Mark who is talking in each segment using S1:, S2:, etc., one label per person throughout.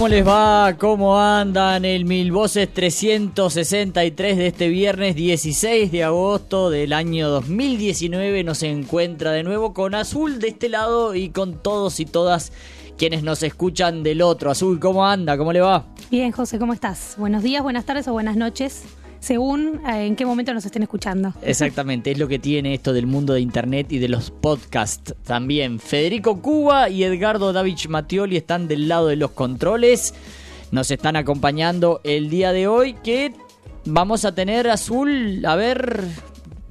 S1: ¿Cómo les va? ¿Cómo andan? El Mil Voces 363 de este viernes 16 de agosto del año 2019 nos encuentra de nuevo con Azul de este lado y con todos y todas quienes nos escuchan del otro. Azul, ¿cómo anda? ¿Cómo le va?
S2: Bien, José, ¿cómo estás? Buenos días, buenas tardes o buenas noches, según eh, en qué momento nos estén escuchando.
S1: Exactamente, es lo que tiene esto del mundo de internet y de los podcasts también. Federico Cuba y Edgardo Davich Mattioli están del lado de los controles. Nos están acompañando el día de hoy que vamos a tener azul, a ver,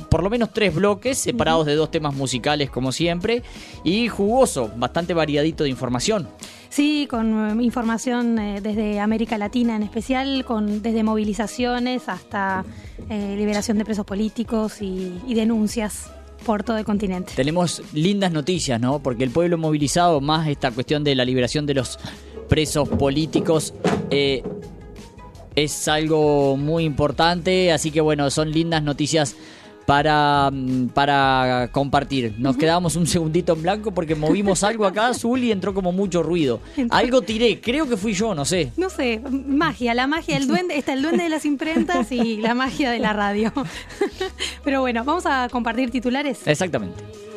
S1: por lo menos tres bloques separados de dos temas musicales como siempre y jugoso, bastante variadito de información.
S2: Sí, con eh, información eh, desde América Latina en especial, con desde movilizaciones hasta eh, liberación de presos políticos y, denuncias por todo el continente.
S1: Tenemos lindas noticias, ¿no? Porque el pueblo movilizado, más esta cuestión de la liberación de los presos políticos, es algo muy importante. Así que bueno, son lindas noticias para, mm, para compartir. Nos quedamos un segundito en blanco porque movimos algo acá azul y entró como mucho ruido. Algo tiré, creo que fui yo, no sé.
S2: No sé, magia, la magia del duende, está el duende de las imprentas y la magia de la radio. Pero bueno, vamos a compartir titulares.
S1: Exactamente.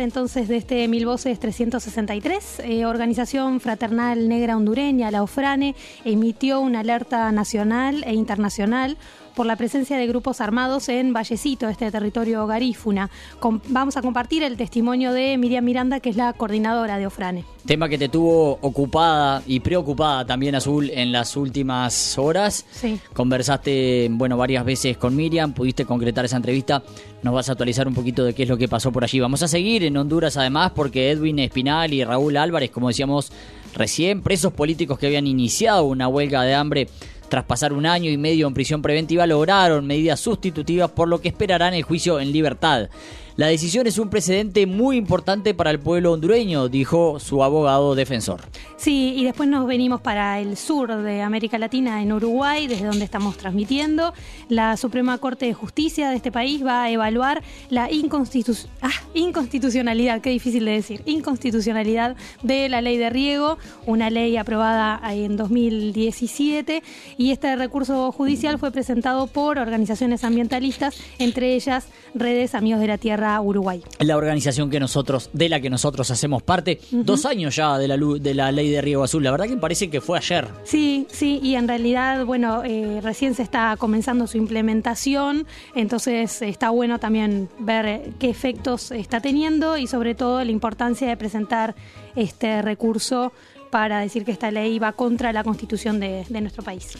S2: Entonces de este Mil Voces 363, eh, Organización Fraternal Negra Hondureña, la OFRANE, emitió una alerta nacional e internacional por la presencia de grupos armados en Vallecito, este territorio garífuna. Com- vamos a compartir el testimonio de Miriam Miranda, que es la coordinadora de OFRANE.
S1: Tema que te tuvo ocupada y preocupada también Azul en las últimas horas.
S2: Sí.
S1: Conversaste, bueno, varias veces con Miriam, pudiste concretar esa entrevista. Nos vas a actualizar un poquito de qué es lo que pasó por allí. Vamos a seguir en Honduras además porque Edwin Espinal y Raúl Álvarez, como decíamos recién, presos políticos que habían iniciado una huelga de hambre tras pasar un año y medio en prisión preventiva, lograron medidas sustitutivas por lo que esperarán el juicio en libertad. La decisión es un precedente muy importante para el pueblo hondureño, dijo su abogado defensor.
S2: Sí, y después nos venimos para el sur de América Latina, en Uruguay, desde donde estamos transmitiendo. La Suprema Corte de Justicia de este país va a evaluar la ah, inconstitucionalidad, qué difícil de decir, inconstitucionalidad de la ley de riego, una ley aprobada en 2017, y este recurso judicial fue presentado por organizaciones ambientalistas, entre ellas Redes Amigos de la Tierra Uruguay.
S1: la organización que nosotros, de la que nosotros hacemos parte, dos años ya de la, de la ley de Riego Azul. La verdad que parece que fue ayer.
S2: Sí, sí, y en realidad, bueno, eh, recién se está comenzando su implementación, entonces está bueno también ver eh, qué efectos está teniendo y sobre todo la importancia de presentar este recurso para decir que esta ley va contra la constitución de, de nuestro país.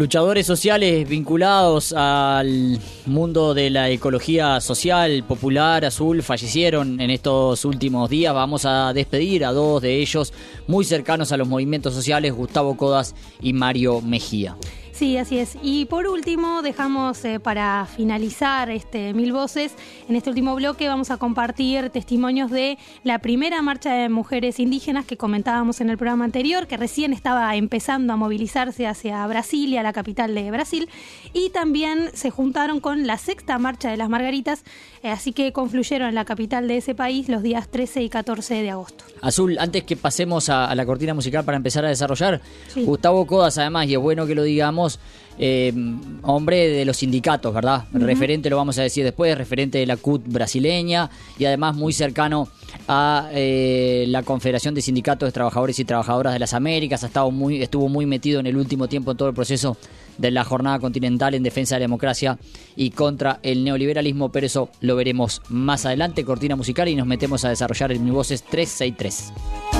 S1: Luchadores sociales vinculados al mundo de la ecología social popular azul fallecieron en estos últimos días. Vamos a despedir a dos de ellos muy cercanos a los movimientos sociales, Gustavo Codas y Mario Mejía.
S2: Sí, así es. Y por último, dejamos eh, para finalizar este Mil Voces, en este último bloque vamos a compartir testimonios de la primera marcha de mujeres indígenas que comentábamos en el programa anterior, que recién estaba empezando a movilizarse hacia Brasilia, la capital de Brasil, y también se juntaron con la sexta marcha de las Margaritas, eh, así que confluyeron en la capital de ese país los días 13 y 14 de agosto.
S1: Azul, antes que pasemos a, la cortina musical para empezar a desarrollar, Gustavo Codas además, y es bueno que lo digamos, eh, hombre de los sindicatos, ¿verdad? Referente, lo vamos a decir después, referente de la CUT brasileña y además muy cercano a eh, la Confederación de Sindicatos de Trabajadores y Trabajadoras de las Américas, ha estado muy, estuvo muy metido en el último tiempo en todo el proceso de la jornada continental en defensa de la democracia y contra el neoliberalismo, pero eso lo veremos más adelante, cortina musical y nos metemos a desarrollar el Mi Voces 363.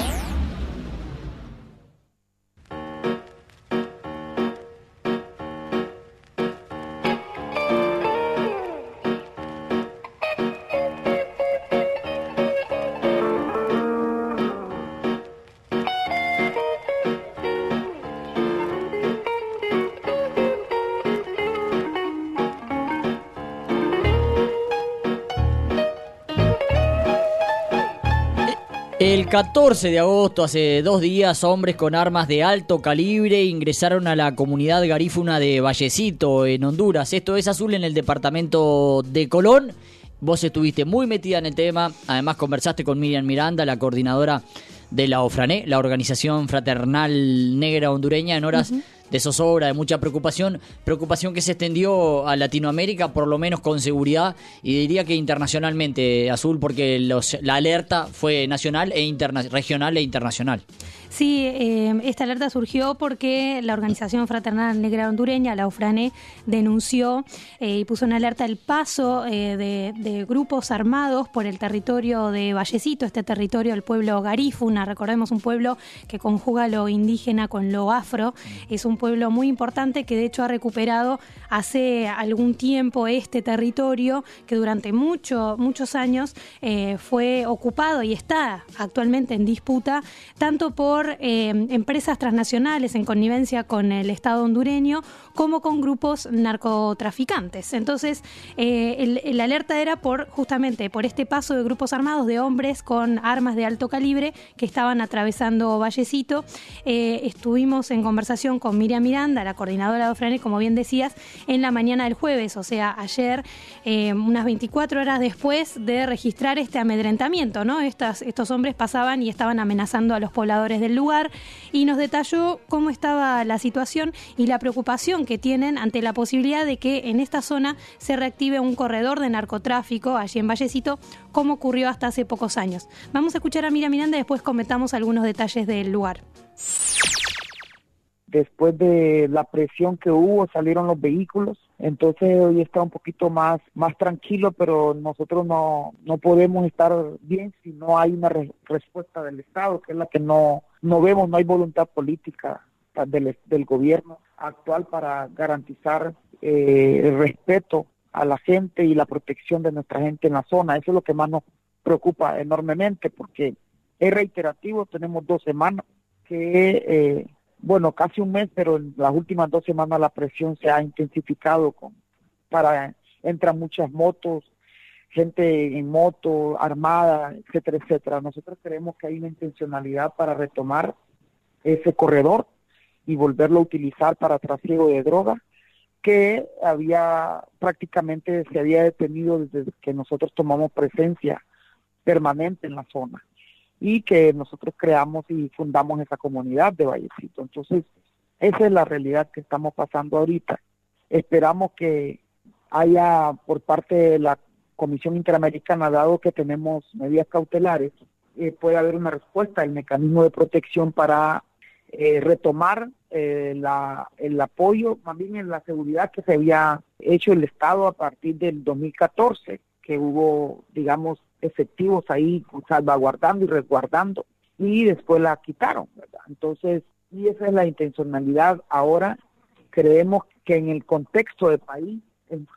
S1: 14 de agosto, hace dos días, hombres con armas de alto calibre ingresaron a la comunidad garífuna de Vallecito, en Honduras. Esto es azul en el departamento de Colón. Vos estuviste muy metida en el tema, además conversaste con Miriam Miranda, la coordinadora de la OFRANE, la Organización Fraternal Negra Hondureña, en horas de zozobra, de mucha preocupación, preocupación que se extendió a Latinoamérica, por lo menos con seguridad, y diría que internacionalmente, Azul, porque los, la alerta fue nacional e regional e internacional.
S2: Sí, eh, esta alerta surgió porque la Organización Fraternal Negra Hondureña, la UFRANE, denunció eh, y puso en alerta el paso eh, de, grupos armados por el territorio de Vallecito, este territorio del pueblo garífuna, recordemos un pueblo que conjuga lo indígena con lo afro, es un pueblo muy importante que de hecho ha recuperado hace algún tiempo este territorio que durante mucho, muchos años fue ocupado y está actualmente en disputa tanto por eh, empresas transnacionales en connivencia con el Estado hondureño como con grupos narcotraficantes. Entonces, eh, el, alerta era por justamente por este paso de grupos armados de hombres con armas de alto calibre que estaban atravesando Vallecito. Eh, estuvimos en conversación con Miriam Miranda, la coordinadora de Ofrane, como bien decías, en la mañana del jueves, o sea, ayer, unas 24 horas después de registrar este amedrentamiento, ¿no? Estos hombres pasaban y estaban amenazando a los pobladores del lugar y nos detalló cómo estaba la situación y la preocupación que tienen ante la posibilidad de que en esta zona se reactive un corredor de narcotráfico allí en Vallecito, como ocurrió hasta hace pocos años. Vamos a escuchar a Mira Miranda y después comentamos algunos detalles del lugar
S3: después de la presión que hubo salieron los vehículos entonces hoy está un poquito más más tranquilo pero nosotros no no podemos estar bien si no hay una respuesta del estado que es la que no no vemos no hay voluntad política del, del gobierno actual para garantizar eh, el respeto a la gente y la protección de nuestra gente en la zona. Eso es lo que más nos preocupa enormemente porque es reiterativo tenemos dos semanas que eh, bueno, casi un mes, pero en las últimas dos semanas la presión se ha intensificado con para entran muchas motos, gente en moto, armada, etcétera, etcétera. Nosotros creemos que hay una intencionalidad para retomar ese corredor y volverlo a utilizar para trasiego de droga que había prácticamente se había detenido desde que nosotros tomamos presencia permanente en la zona y que nosotros creamos y fundamos esa comunidad de Vallecito. Entonces, esa es la realidad que estamos pasando ahorita. Esperamos que haya por parte de la Comisión Interamericana, dado que tenemos medidas cautelares, eh, pueda haber una respuesta, el mecanismo de protección para eh, retomar eh, la, el apoyo, más bien en la seguridad que se había hecho el Estado a partir del 2014, que hubo, digamos, efectivos ahí salvaguardando y resguardando, y después la quitaron. Entonces, y esa es la intencionalidad ahora. Creemos que en el contexto del país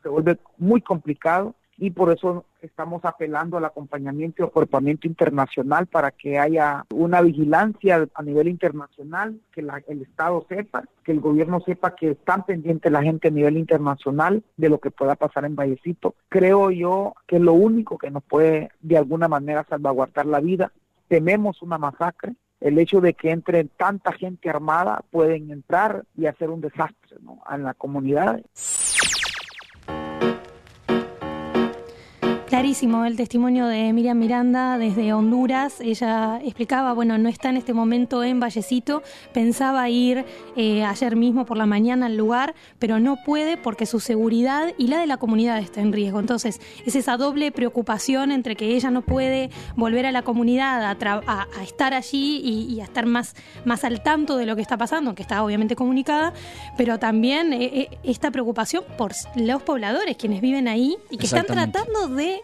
S3: se vuelve muy complicado y por eso estamos apelando al acompañamiento y acuerpamiento internacional para que haya una vigilancia a nivel internacional, que el Estado sepa, que el gobierno sepa que están pendientes la gente a nivel internacional de lo que pueda pasar en Vallecito. Creo yo que lo único que nos puede de alguna manera salvaguardar la vida. Tememos una masacre, el hecho de que entre tanta gente armada pueden entrar y hacer un desastre ¿no? en la comunidad.
S2: Clarísimo el testimonio de Miriam Miranda desde Honduras. Ella explicaba, bueno, no está en este momento en Vallecito, pensaba ir eh, ayer mismo por la mañana al lugar, pero no puede porque su seguridad y la de la comunidad está en riesgo. Entonces, es esa doble preocupación entre que ella no puede volver a la comunidad a, estar allí y, a estar más, más al tanto de lo que está pasando, que está obviamente comunicada, pero también eh, eh, esta preocupación por los pobladores, quienes viven ahí y que están tratando de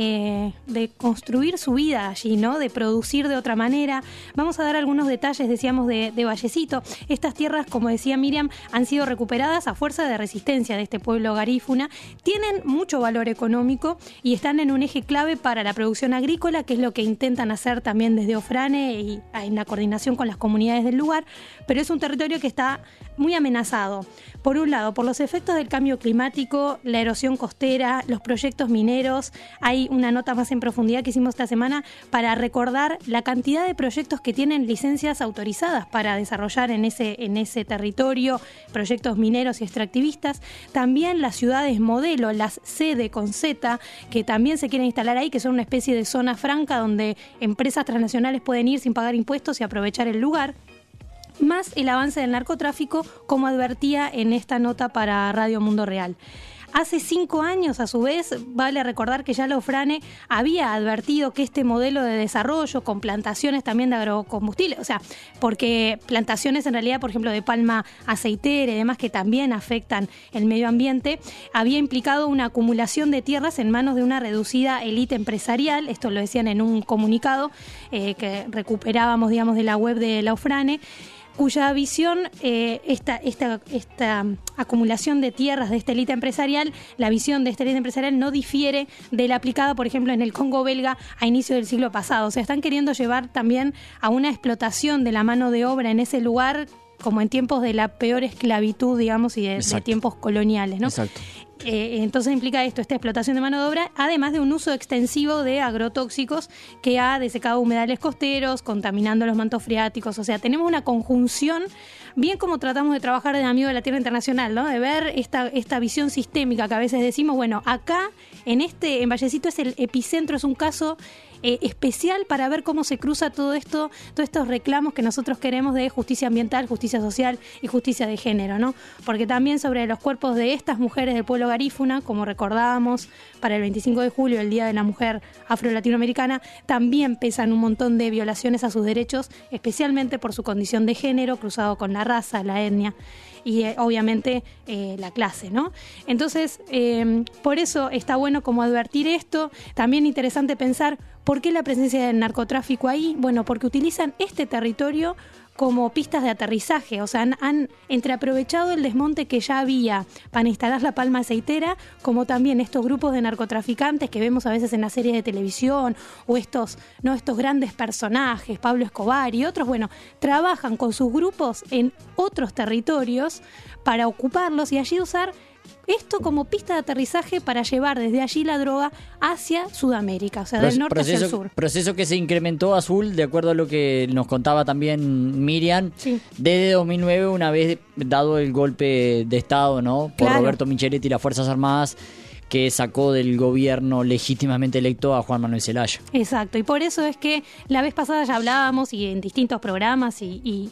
S2: eh, de construir su vida allí, ¿no? De producir de otra manera. Vamos a dar algunos detalles, decíamos, de, de, Vallecito. Estas tierras, como decía Miriam, han sido recuperadas a fuerza de resistencia de este pueblo garífuna. Tienen mucho valor económico y están en un eje clave para la producción agrícola, que es lo que intentan hacer también desde Ofrane y en la coordinación con las comunidades del lugar. Pero es un territorio que está muy amenazado. Por un lado, por los efectos del cambio climático, la erosión costera, los proyectos mineros. Hay una nota más en profundidad que hicimos esta semana para recordar la cantidad de proyectos que tienen licencias autorizadas para desarrollar en ese, en ese territorio, proyectos mineros y extractivistas. También las ciudades modelo, las sede con Z, que también se quieren instalar ahí, que son una especie de zona franca donde empresas transnacionales pueden ir sin pagar impuestos y aprovechar el lugar más el avance del narcotráfico, como advertía en esta nota para Radio Mundo Real. Hace cinco años, a su vez, vale recordar que ya Lofrane había advertido que este modelo de desarrollo con plantaciones también de agrocombustible, o sea, porque plantaciones en realidad, por ejemplo, de palma aceitera y demás que también afectan el medio ambiente, había implicado una acumulación de tierras en manos de una reducida élite empresarial, esto lo decían en un comunicado eh, que recuperábamos, digamos, de la web de la cuya visión, eh, esta, esta, esta acumulación de tierras de esta élite empresarial, la visión de esta élite empresarial no difiere de la aplicada, por ejemplo, en el Congo belga a inicio del siglo pasado. O sea, están queriendo llevar también a una explotación de la mano de obra en ese lugar como en tiempos de la peor esclavitud, digamos, y de, de tiempos coloniales, ¿no? Exacto. Eh, entonces implica esto, esta explotación de mano de obra, además de un uso extensivo de agrotóxicos que ha desecado humedales costeros, contaminando los mantos freáticos. O sea, tenemos una conjunción, bien como tratamos de trabajar de amigo de la Tierra Internacional, ¿no? De ver esta, esta visión sistémica que a veces decimos, bueno, acá, en este, en Vallecito es el epicentro, es un caso eh, especial para ver cómo se cruza todo esto, todos estos reclamos que nosotros queremos de justicia ambiental, justicia social y justicia de género, ¿no? Porque también sobre los cuerpos de estas mujeres del pueblo garífuna, como recordábamos para el 25 de julio, el Día de la Mujer Afro-Latinoamericana, también pesan un montón de violaciones a sus derechos, especialmente por su condición de género, cruzado con la raza, la etnia y eh, obviamente eh, la clase, ¿no? Entonces, por eso está bueno como advertir esto, también interesante pensar ¿Por qué la presencia del narcotráfico ahí? Bueno, porque utilizan este territorio como pistas de aterrizaje, o sea, han, han entreaprovechado el desmonte que ya había para instalar la palma aceitera, como también estos grupos de narcotraficantes que vemos a veces en las series de televisión, o estos, no, estos grandes personajes, Pablo Escobar y otros, bueno, trabajan con sus grupos en otros territorios para ocuparlos y allí usar esto como pista de aterrizaje para llevar desde allí la droga hacia Sudamérica, o sea, del norte
S1: hacia
S2: el sur.
S1: Proceso que se incrementó azul, de acuerdo a lo que nos contaba también Miriam, desde 2009, una vez dado el golpe de Estado, ¿no? Por Roberto Micheletti y las Fuerzas Armadas que sacó del gobierno legítimamente electo a Juan Manuel Zelaya.
S2: Exacto, y por eso es que la vez pasada ya hablábamos y en distintos programas y,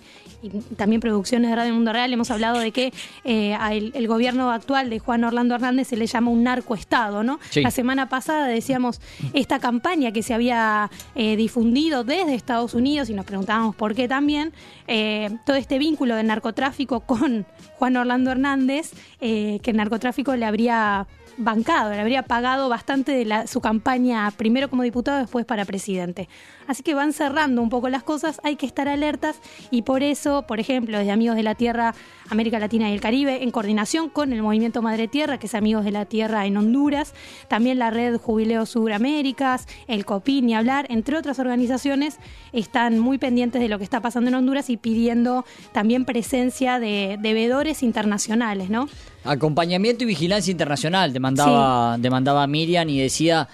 S2: también producciones de Radio Mundo Real hemos hablado de que eh, el, gobierno actual de Juan Orlando Hernández se le llama un narcoestado, ¿no? La semana pasada decíamos esta campaña que se había eh, difundido desde Estados Unidos y nos preguntábamos por qué también, eh, todo este vínculo del narcotráfico con Juan Orlando Hernández, que el narcotráfico le habría bancado, le habría pagado bastante de la, su campaña, primero como diputado, después para presidente. Así que van cerrando un poco las cosas, hay que estar alertas y por eso, por ejemplo, desde Amigos de la Tierra, América Latina y el Caribe, en coordinación con el Movimiento Madre Tierra, que es Amigos de la Tierra en Honduras, también la Red Jubileo Suraméricas, el COPIN y hablar, entre otras organizaciones, están muy pendientes de lo que está pasando en Honduras y pidiendo también presencia de, devedores internacionales, ¿no?
S1: Acompañamiento y vigilancia internacional, demandaba, demandaba Miriam y decía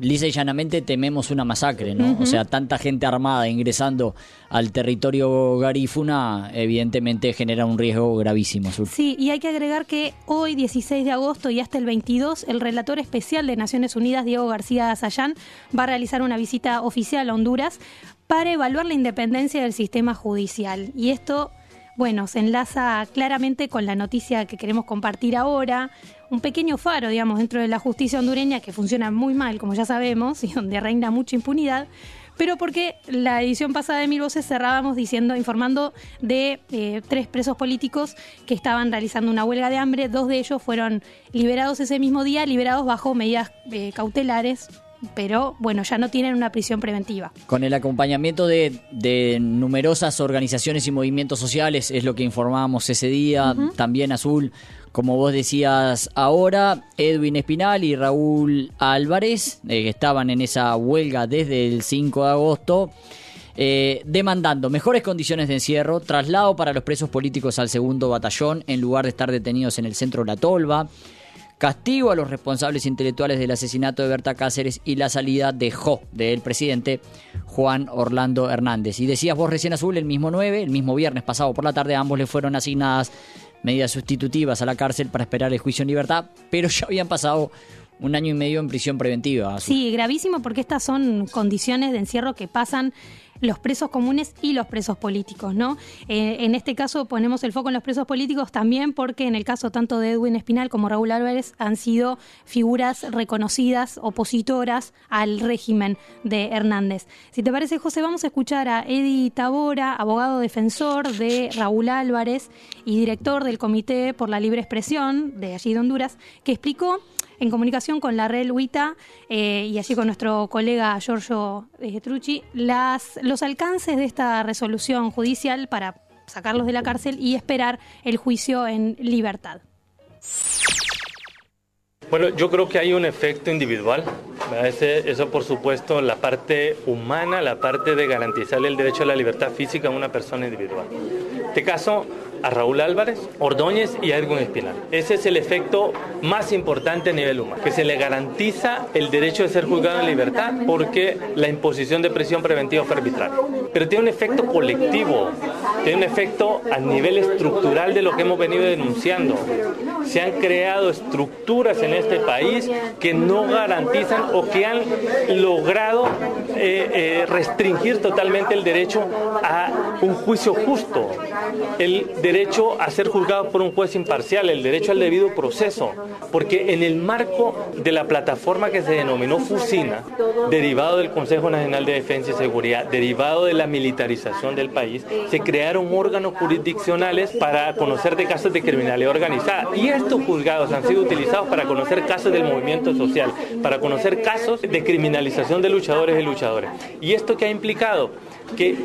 S1: lisa y llanamente tememos una masacre, ¿no? O sea, tanta gente armada ingresando al territorio garífuna, evidentemente genera un riesgo gravísimo.
S2: Sí, y hay que agregar que hoy, 16 de agosto y hasta el 22, el relator especial de Naciones Unidas, Diego García Sayán, va a realizar una visita oficial a Honduras para evaluar la independencia del sistema judicial. Y esto bueno, se enlaza claramente con la noticia que queremos compartir ahora, un pequeño faro, digamos, dentro de la justicia hondureña que funciona muy mal, como ya sabemos, y donde reina mucha impunidad, pero porque la edición pasada de Mil Voces cerrábamos diciendo, informando de eh, tres presos políticos que estaban realizando una huelga de hambre, dos de ellos fueron liberados ese mismo día, liberados bajo medidas eh, cautelares pero bueno, ya no tienen una prisión preventiva.
S1: Con el acompañamiento de, numerosas organizaciones y movimientos sociales, es lo que informábamos ese día, también Azul, como vos decías ahora, Edwin Espinal y Raúl Álvarez, eh, que estaban en esa huelga desde el 5 de agosto. Eh, demandando mejores condiciones de encierro, traslado para los presos políticos al segundo batallón en lugar de estar detenidos en el centro de la Tolva, castigo a los responsables intelectuales del asesinato de Berta Cáceres y la salida de Jo, del presidente Juan Orlando Hernández. Y decías vos recién azul, el mismo 9, el mismo viernes pasado por la tarde, ambos le fueron asignadas medidas sustitutivas a la cárcel para esperar el juicio en libertad, pero ya habían pasado un año y medio en prisión preventiva.
S2: Sí, gravísimo porque estas son condiciones de encierro que pasan los presos comunes y los presos políticos, ¿no? Eh, en este caso ponemos el foco en los presos políticos también porque en el caso tanto de Edwin Espinal como Raúl Álvarez han sido figuras reconocidas, opositoras al régimen de Hernández. Si te parece, José, vamos a escuchar a Eddie Tabora, abogado defensor de Raúl Álvarez y director del Comité por la Libre Expresión de allí de Honduras, que explicó en comunicación con la red Luita eh, y así con nuestro colega Giorgio eh, los alcances de esta resolución judicial para sacarlos de la cárcel y esperar el juicio en libertad.
S4: Bueno, yo creo que hay un efecto individual. eso, por supuesto, la parte humana, la parte de garantizarle el derecho a la libertad física a una persona individual. En este caso, a Raúl Álvarez, Ordóñez y a Edwin Espinal. Ese es el efecto más importante a nivel humano, que se le garantiza el derecho de ser juzgado en libertad porque la imposición de prisión preventiva fue arbitraria. Pero tiene un efecto colectivo, tiene un efecto a nivel estructural de lo que hemos venido denunciando. Se han creado estructuras en este país que no garantizan o que han logrado eh, eh, restringir totalmente el derecho a un juicio justo. Derecho a ser juzgado por un juez imparcial, el derecho al debido proceso, porque en el marco de la plataforma que se denominó FUSINA, derivado del Consejo Nacional de Defensa y Seguridad, derivado de la militarización del país, se crearon órganos jurisdiccionales para conocer de casos de criminalidad organizada. Y estos juzgados han sido utilizados para conocer casos del movimiento social, para conocer casos de criminalización de luchadores y luchadores. ¿Y esto qué ha implicado? Que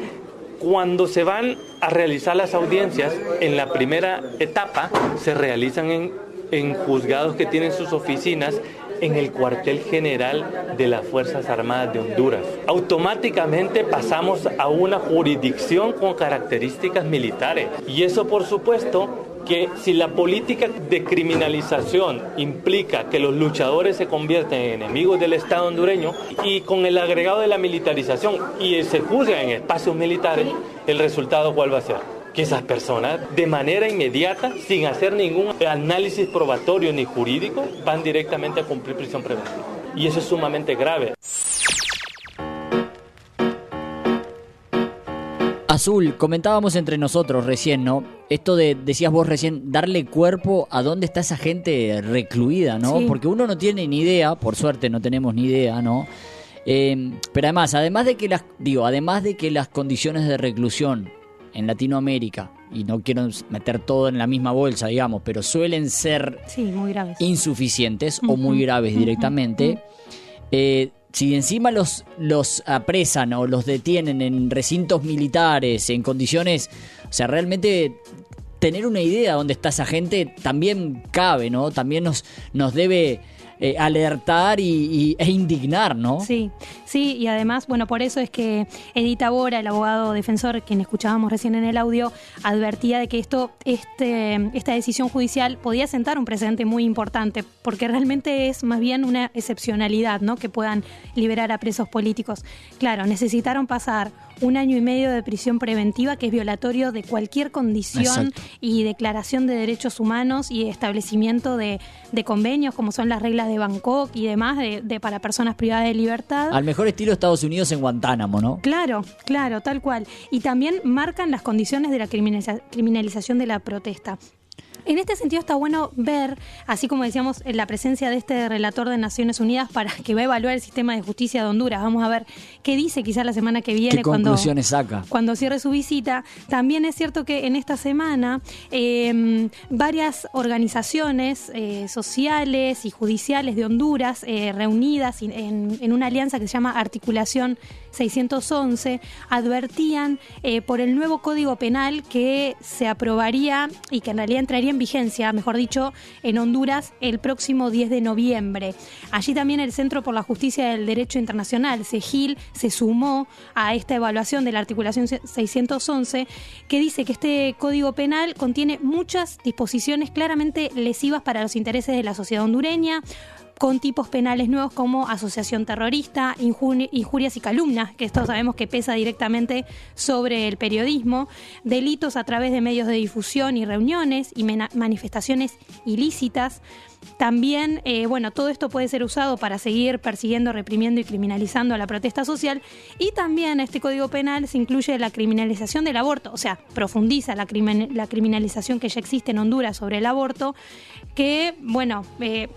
S4: cuando se van a realizar las audiencias, en la primera etapa se realizan en, en juzgados que tienen sus oficinas en el cuartel general de las Fuerzas Armadas de Honduras. Automáticamente pasamos a una jurisdicción con características militares y eso por supuesto que si la política de criminalización implica que los luchadores se convierten en enemigos del Estado hondureño y con el agregado de la militarización y se juzga en espacios militares, el resultado cuál va a ser? que esas personas de manera inmediata, sin hacer ningún análisis probatorio ni jurídico, van directamente a cumplir prisión preventiva. Y eso es sumamente grave.
S1: Azul, comentábamos entre nosotros recién, ¿no? Esto de, decías vos recién, darle cuerpo a dónde está esa gente recluida, ¿no?
S2: Sí.
S1: Porque uno no tiene ni idea, por suerte no tenemos ni idea, ¿no? Eh, pero además, además de que las, digo, además de que las condiciones de reclusión en Latinoamérica, y no quiero meter todo en la misma bolsa, digamos, pero suelen ser
S2: Sí, muy graves.
S1: insuficientes o muy graves directamente. Eh, si encima los, los apresan o los detienen en recintos militares, en condiciones, o sea, realmente tener una idea de dónde está esa gente también cabe, ¿no? También nos, nos debe eh, alertar y, e indignar, ¿no?
S2: Sí, sí, y además, bueno, por eso es que Edita Bora, el abogado defensor, quien escuchábamos recién en el audio, advertía de que esto, este, esta decisión judicial podía sentar un precedente muy importante, porque realmente es más bien una excepcionalidad, ¿no? Que puedan liberar a presos políticos. Claro, necesitaron pasar un año y medio de prisión preventiva, que es violatorio de cualquier condición
S1: Exacto.
S2: y declaración de derechos humanos y establecimiento de, de convenios, como son las reglas de Bangkok y demás, de, de para personas privadas de libertad.
S1: Al mejor estilo Estados Unidos en Guantánamo, ¿no?
S2: Claro, claro, tal cual. Y también marcan las condiciones de la criminaliza- criminalización de la protesta. En este sentido está bueno ver, así como decíamos, la presencia de este relator de Naciones Unidas para que va a evaluar el sistema de justicia de Honduras. Vamos a ver qué dice quizás la semana que viene
S1: ¿Qué
S2: cuando,
S1: conclusiones saca?
S2: cuando cierre su visita. También es cierto que en esta semana eh, varias organizaciones eh, sociales y judiciales de Honduras eh, reunidas en una alianza que se llama Articulación 611 advertían eh, por el nuevo Código Penal que se aprobaría y que en realidad entraría en vigencia, mejor dicho, en Honduras el próximo 10 de noviembre. Allí también el Centro por la Justicia del Derecho Internacional, CEGIL, se sumó a esta evaluación de la articulación 611 que dice que este Código Penal contiene muchas disposiciones claramente lesivas para los intereses de la sociedad hondureña, con tipos penales nuevos como asociación terrorista, injuri- injurias y calumnias, que esto sabemos que pesa directamente sobre el periodismo, delitos a través de medios de difusión y reuniones y manifestaciones ilícitas. También, eh, bueno, todo esto puede ser usado para seguir persiguiendo, reprimiendo y criminalizando a la protesta social. Y también este Código Penal se incluye la criminalización del aborto, o sea, profundiza la criminalización que ya existe en Honduras sobre el aborto, que, bueno, eh,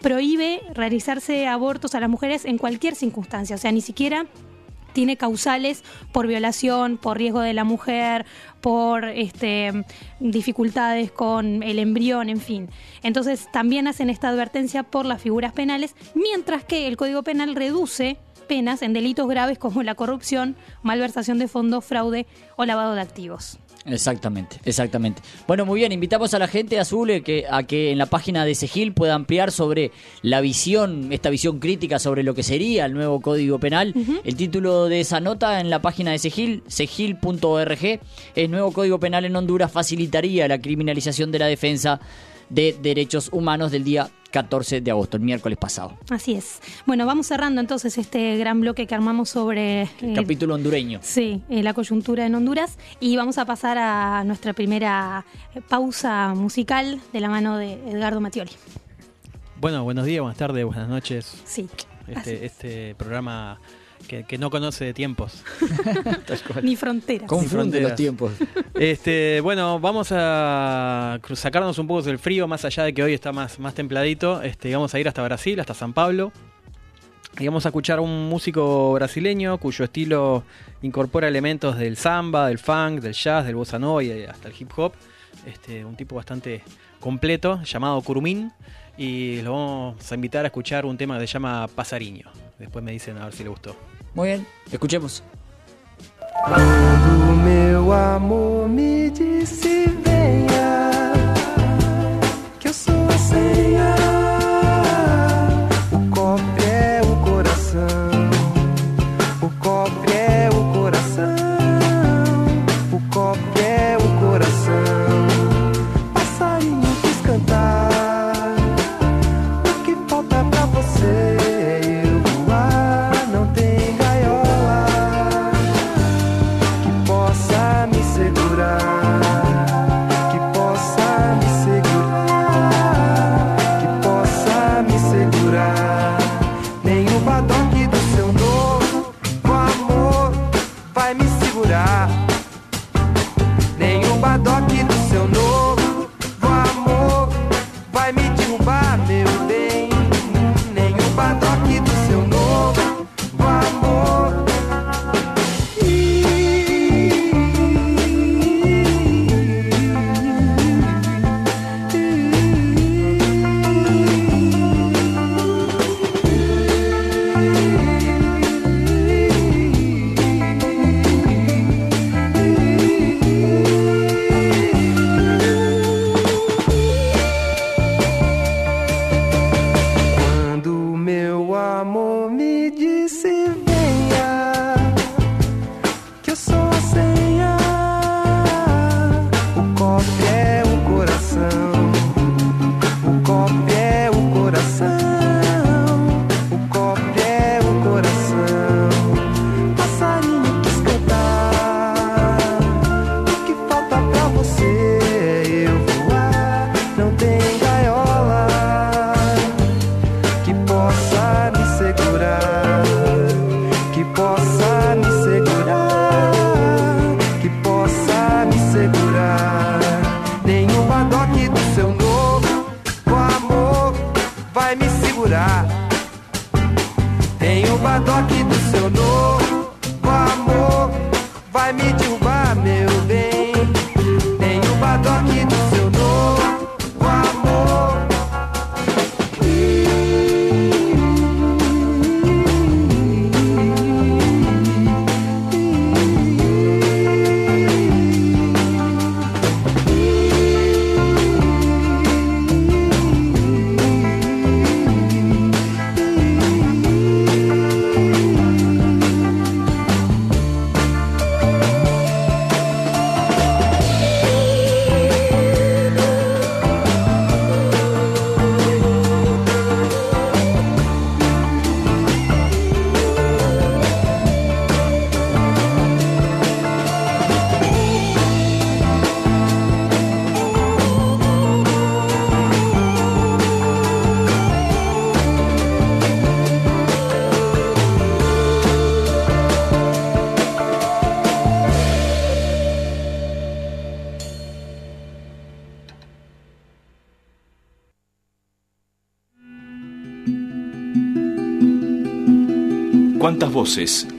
S2: prohíbe realizarse abortos a las mujeres en cualquier circunstancia, o sea, ni siquiera tiene causales por violación, por riesgo de la mujer, por este, dificultades con el embrión, en fin. Entonces también hacen esta advertencia por las figuras penales, mientras que el Código Penal reduce penas en delitos graves como la corrupción, malversación de fondos, fraude o lavado de activos.
S1: Exactamente, exactamente. Bueno, muy bien, invitamos a la gente azul eh, que, a que en la página de Segil pueda ampliar sobre la visión, esta visión crítica sobre lo que sería el nuevo Código Penal. El título de esa nota en la página de Segil, segil.org, es Nuevo Código Penal en Honduras facilitaría la criminalización de la defensa de derechos humanos del día 14 de agosto, el miércoles pasado.
S2: Así es. Bueno, vamos cerrando entonces este gran bloque que armamos sobre... eh,
S1: Capítulo hondureño.
S2: Sí, eh, la coyuntura en Honduras. Y vamos a pasar a nuestra primera eh, pausa musical de la mano de Edgardo Mattioli.
S5: Bueno, buenos días, buenas tardes, buenas noches.
S2: Sí.
S5: Este, este programa que, que no conoce de tiempos.
S2: Ni fronteras.
S1: Confunde
S5: fronteras.
S1: los tiempos.
S5: Este, bueno, vamos a sacarnos un poco del frío, más allá de que hoy está más, más templadito. Este, vamos a ir hasta Brasil, hasta San Pablo. Y vamos a escuchar a un músico brasileño cuyo estilo incorpora elementos del samba, del funk, del jazz, del bossa nova y hasta el hip hop. Este, un tipo bastante completo llamado Curumín. Y lo vamos a invitar a escuchar un tema que se llama Pasariño. Después me dicen a ver si le gustó.
S1: Muy bien, escuchemos.
S6: Quando meu amor me disse venha, que eu sou a senha.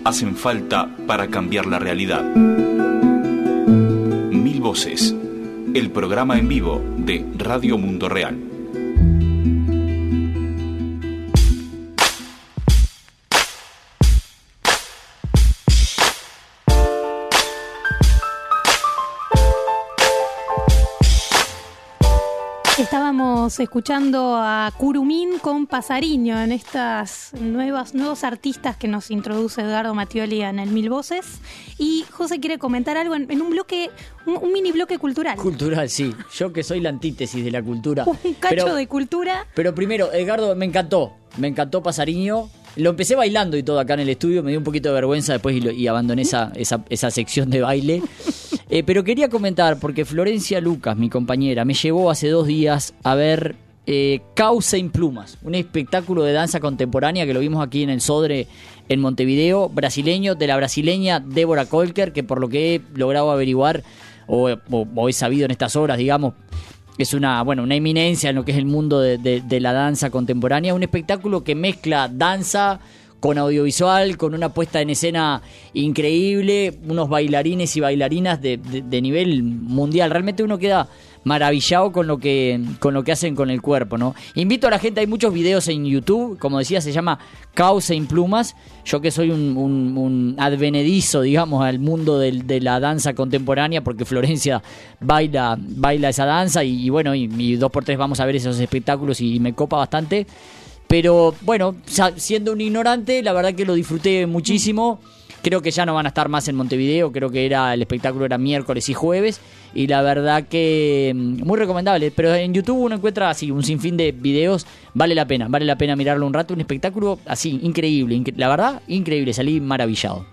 S7: Hacen falta para cambiar la realidad? Mil voces. El programa en vivo de Radio Mundo Real.
S2: Escuchando a Curumín con Pasariño en estas nuevas nuevos artistas que nos introduce Eduardo Mattioli en el Mil Voces. Y José quiere comentar algo en, en un bloque, un, un mini bloque cultural.
S1: Cultural, sí. Yo que soy la antítesis de la cultura.
S2: Un cacho
S1: Pero-
S2: de cultura.
S1: Pero primero, Edgardo, me encantó. Me encantó Pasariño. Lo empecé bailando y todo acá en el estudio. Me dio un poquito de vergüenza después y, lo- y abandoné esa, esa, esa sección de baile. Eh, pero quería comentar, porque Florencia Lucas, mi compañera, me llevó hace dos días a ver eh, Causa en Plumas, un espectáculo de danza contemporánea que lo vimos aquí en el Sodre en Montevideo, brasileño, de la brasileña Débora Kolker, que por lo que he logrado averiguar o, o- o he sabido en estas horas, digamos, es una, bueno, una eminencia en lo que es el mundo de, de- de la danza contemporánea. Un espectáculo que mezcla danza con audiovisual, con una puesta en escena increíble, unos bailarines y bailarinas de, de- de nivel mundial. Realmente uno queda maravillado con lo que con lo que hacen con el cuerpo, ¿no? Invito a la gente, hay muchos videos en YouTube, como decía, se llama Causa en Plumas. Yo que soy un, advenedizo, digamos, al mundo de la danza contemporánea, porque Florencia baila, baila esa danza y, bueno, y, dos por tres vamos a ver esos espectáculos y, me copa bastante. Pero bueno, siendo un ignorante, la verdad que lo disfruté muchísimo. Creo que ya no van a estar más en Montevideo, creo que era el espectáculo era miércoles y jueves y la verdad que mm, muy recomendable, pero en YouTube uno encuentra así un sinfín de videos, vale la pena, vale la pena mirarlo un rato, un espectáculo así increíble, incre- la verdad increíble, salí maravillado.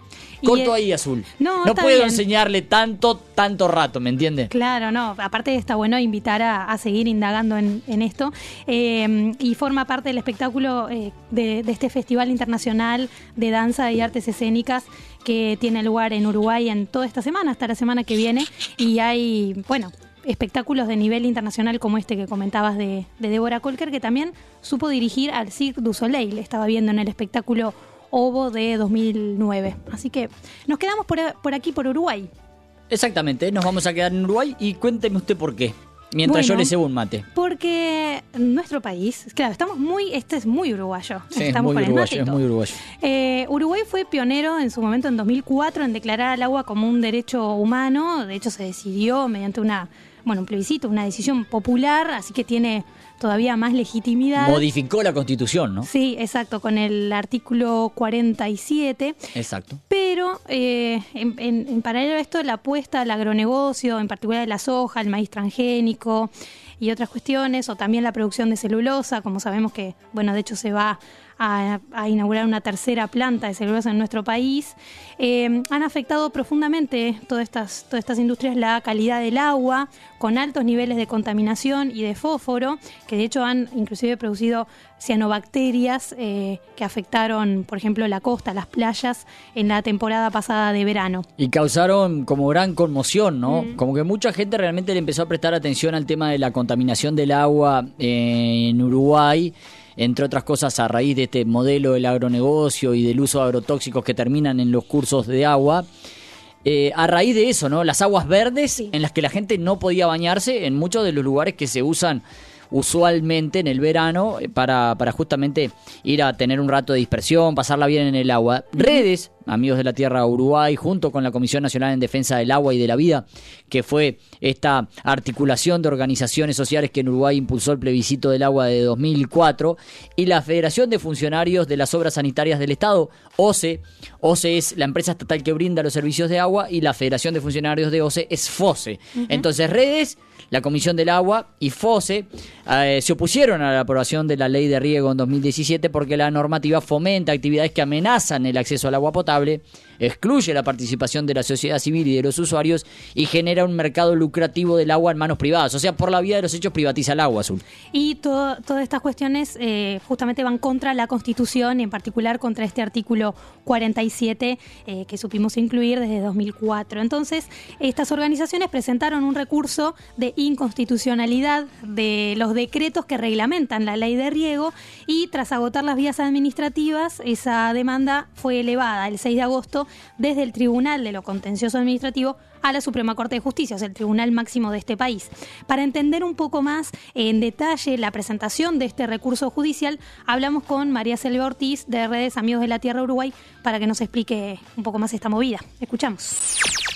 S1: Corto ahí, Azul.
S2: no,
S1: puedo
S2: bien.
S1: enseñarle tanto, tanto rato, ¿me entiende?
S2: Claro, no. Aparte está bueno invitar a, a seguir indagando en, en esto. Eh, y forma parte del espectáculo eh, de, de este Festival Internacional de Danza y Artes Escénicas que tiene lugar en Uruguay en toda esta semana, hasta la semana que viene. Y hay, bueno, espectáculos de nivel internacional como este que comentabas de, de Débora Colker, que también supo dirigir al Cirque du Soleil. Estaba viendo en el espectáculo Ovo de 2009. Así que nos quedamos por, por aquí, por Uruguay.
S1: Exactamente, nos vamos a quedar en Uruguay y cuénteme usted por qué. Mientras yo le cebo un mate.
S2: Porque nuestro país, claro, estamos muy, este es muy uruguayo.
S1: Sí,
S2: estamos
S1: muy
S2: con
S1: uruguayo, es
S2: todo.
S1: muy uruguayo.
S2: Eh, Uruguay fue pionero en su momento en 2004 en declarar al agua como un derecho humano. De hecho, se decidió mediante una, bueno, un plebiscito, una decisión popular, así que tiene todavía más legitimidad.
S1: Modificó la constitución, ¿no?
S2: Sí, exacto, con el artículo 47.
S1: Exacto.
S2: Pero eh, en, en- en paralelo a esto, la apuesta al agronegocio, en particular de la soja, el maíz transgénico y otras cuestiones, o también la producción de celulosa, como sabemos que, bueno, de hecho se va a, a inaugurar una tercera planta de celulosa en nuestro país, eh, han afectado profundamente todas estas, todas estas industrias la calidad del agua, con altos niveles de contaminación y de fósforo, que de hecho han inclusive producido cianobacterias eh, que afectaron, por ejemplo, la costa, las playas, en la temporada pasada de verano.
S1: Y causaron como gran conmoción, ¿no?
S2: Mm.
S1: Como que mucha gente realmente le empezó a prestar atención al tema de la contaminación del agua eh, en Uruguay, entre otras cosas a raíz de este modelo del agronegocio y del uso de agrotóxicos que terminan en los cursos de agua. Eh, a raíz de eso, ¿no? Las aguas verdes en las que la gente no podía bañarse en muchos de los lugares que se usan usualmente en el verano eh, para, para justamente ir a tener un rato de dispersión, pasarla bien en el agua. Redes, amigos de la Tierra Uruguay, junto con la Comisión Nacional en Defensa del Agua y de la Vida, que fue esta articulación de organizaciones sociales que en Uruguay impulsó el plebiscito del agua de 2004, y la Federación de Funcionarios de las Obras Sanitarias del Estado, OCE. OCE es la empresa estatal que brinda los servicios de agua y la Federación de Funcionarios de OCE es FOSE. Entonces, Redes, la Comisión del Agua y FOSE eh, se opusieron a la aprobación de la ley de riego en 2017 porque la normativa fomenta actividades que amenazan el acceso al agua potable, vulnerable excluye la participación de la sociedad civil y de los usuarios y genera un mercado lucrativo del agua en manos privadas. O sea, por la vía de los hechos privatiza el agua, Azul.
S2: Y todas estas cuestiones eh, justamente van contra la Constitución, en particular contra este artículo 47 eh, que supimos incluir desde 2004. Entonces, estas organizaciones presentaron un recurso de inconstitucionalidad de los decretos que reglamentan la ley de riego y tras agotar las vías administrativas, esa demanda fue elevada el 6 de agosto desde el Tribunal de lo Contencioso Administrativo a la Suprema Corte de Justicia, sea, el tribunal máximo de este país. Para entender un poco más en detalle la presentación de este recurso judicial, hablamos con María Selva Ortiz de Redes Amigos de la Tierra Uruguay para que nos explique un poco más esta movida. Escuchamos.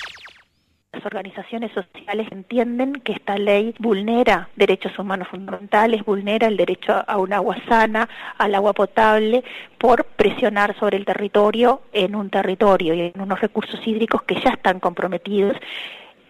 S8: Las organizaciones sociales entienden que esta ley vulnera derechos humanos fundamentales, vulnera el derecho a un agua sana, al agua potable, por presionar sobre el territorio en un territorio y en unos recursos hídricos que ya están comprometidos,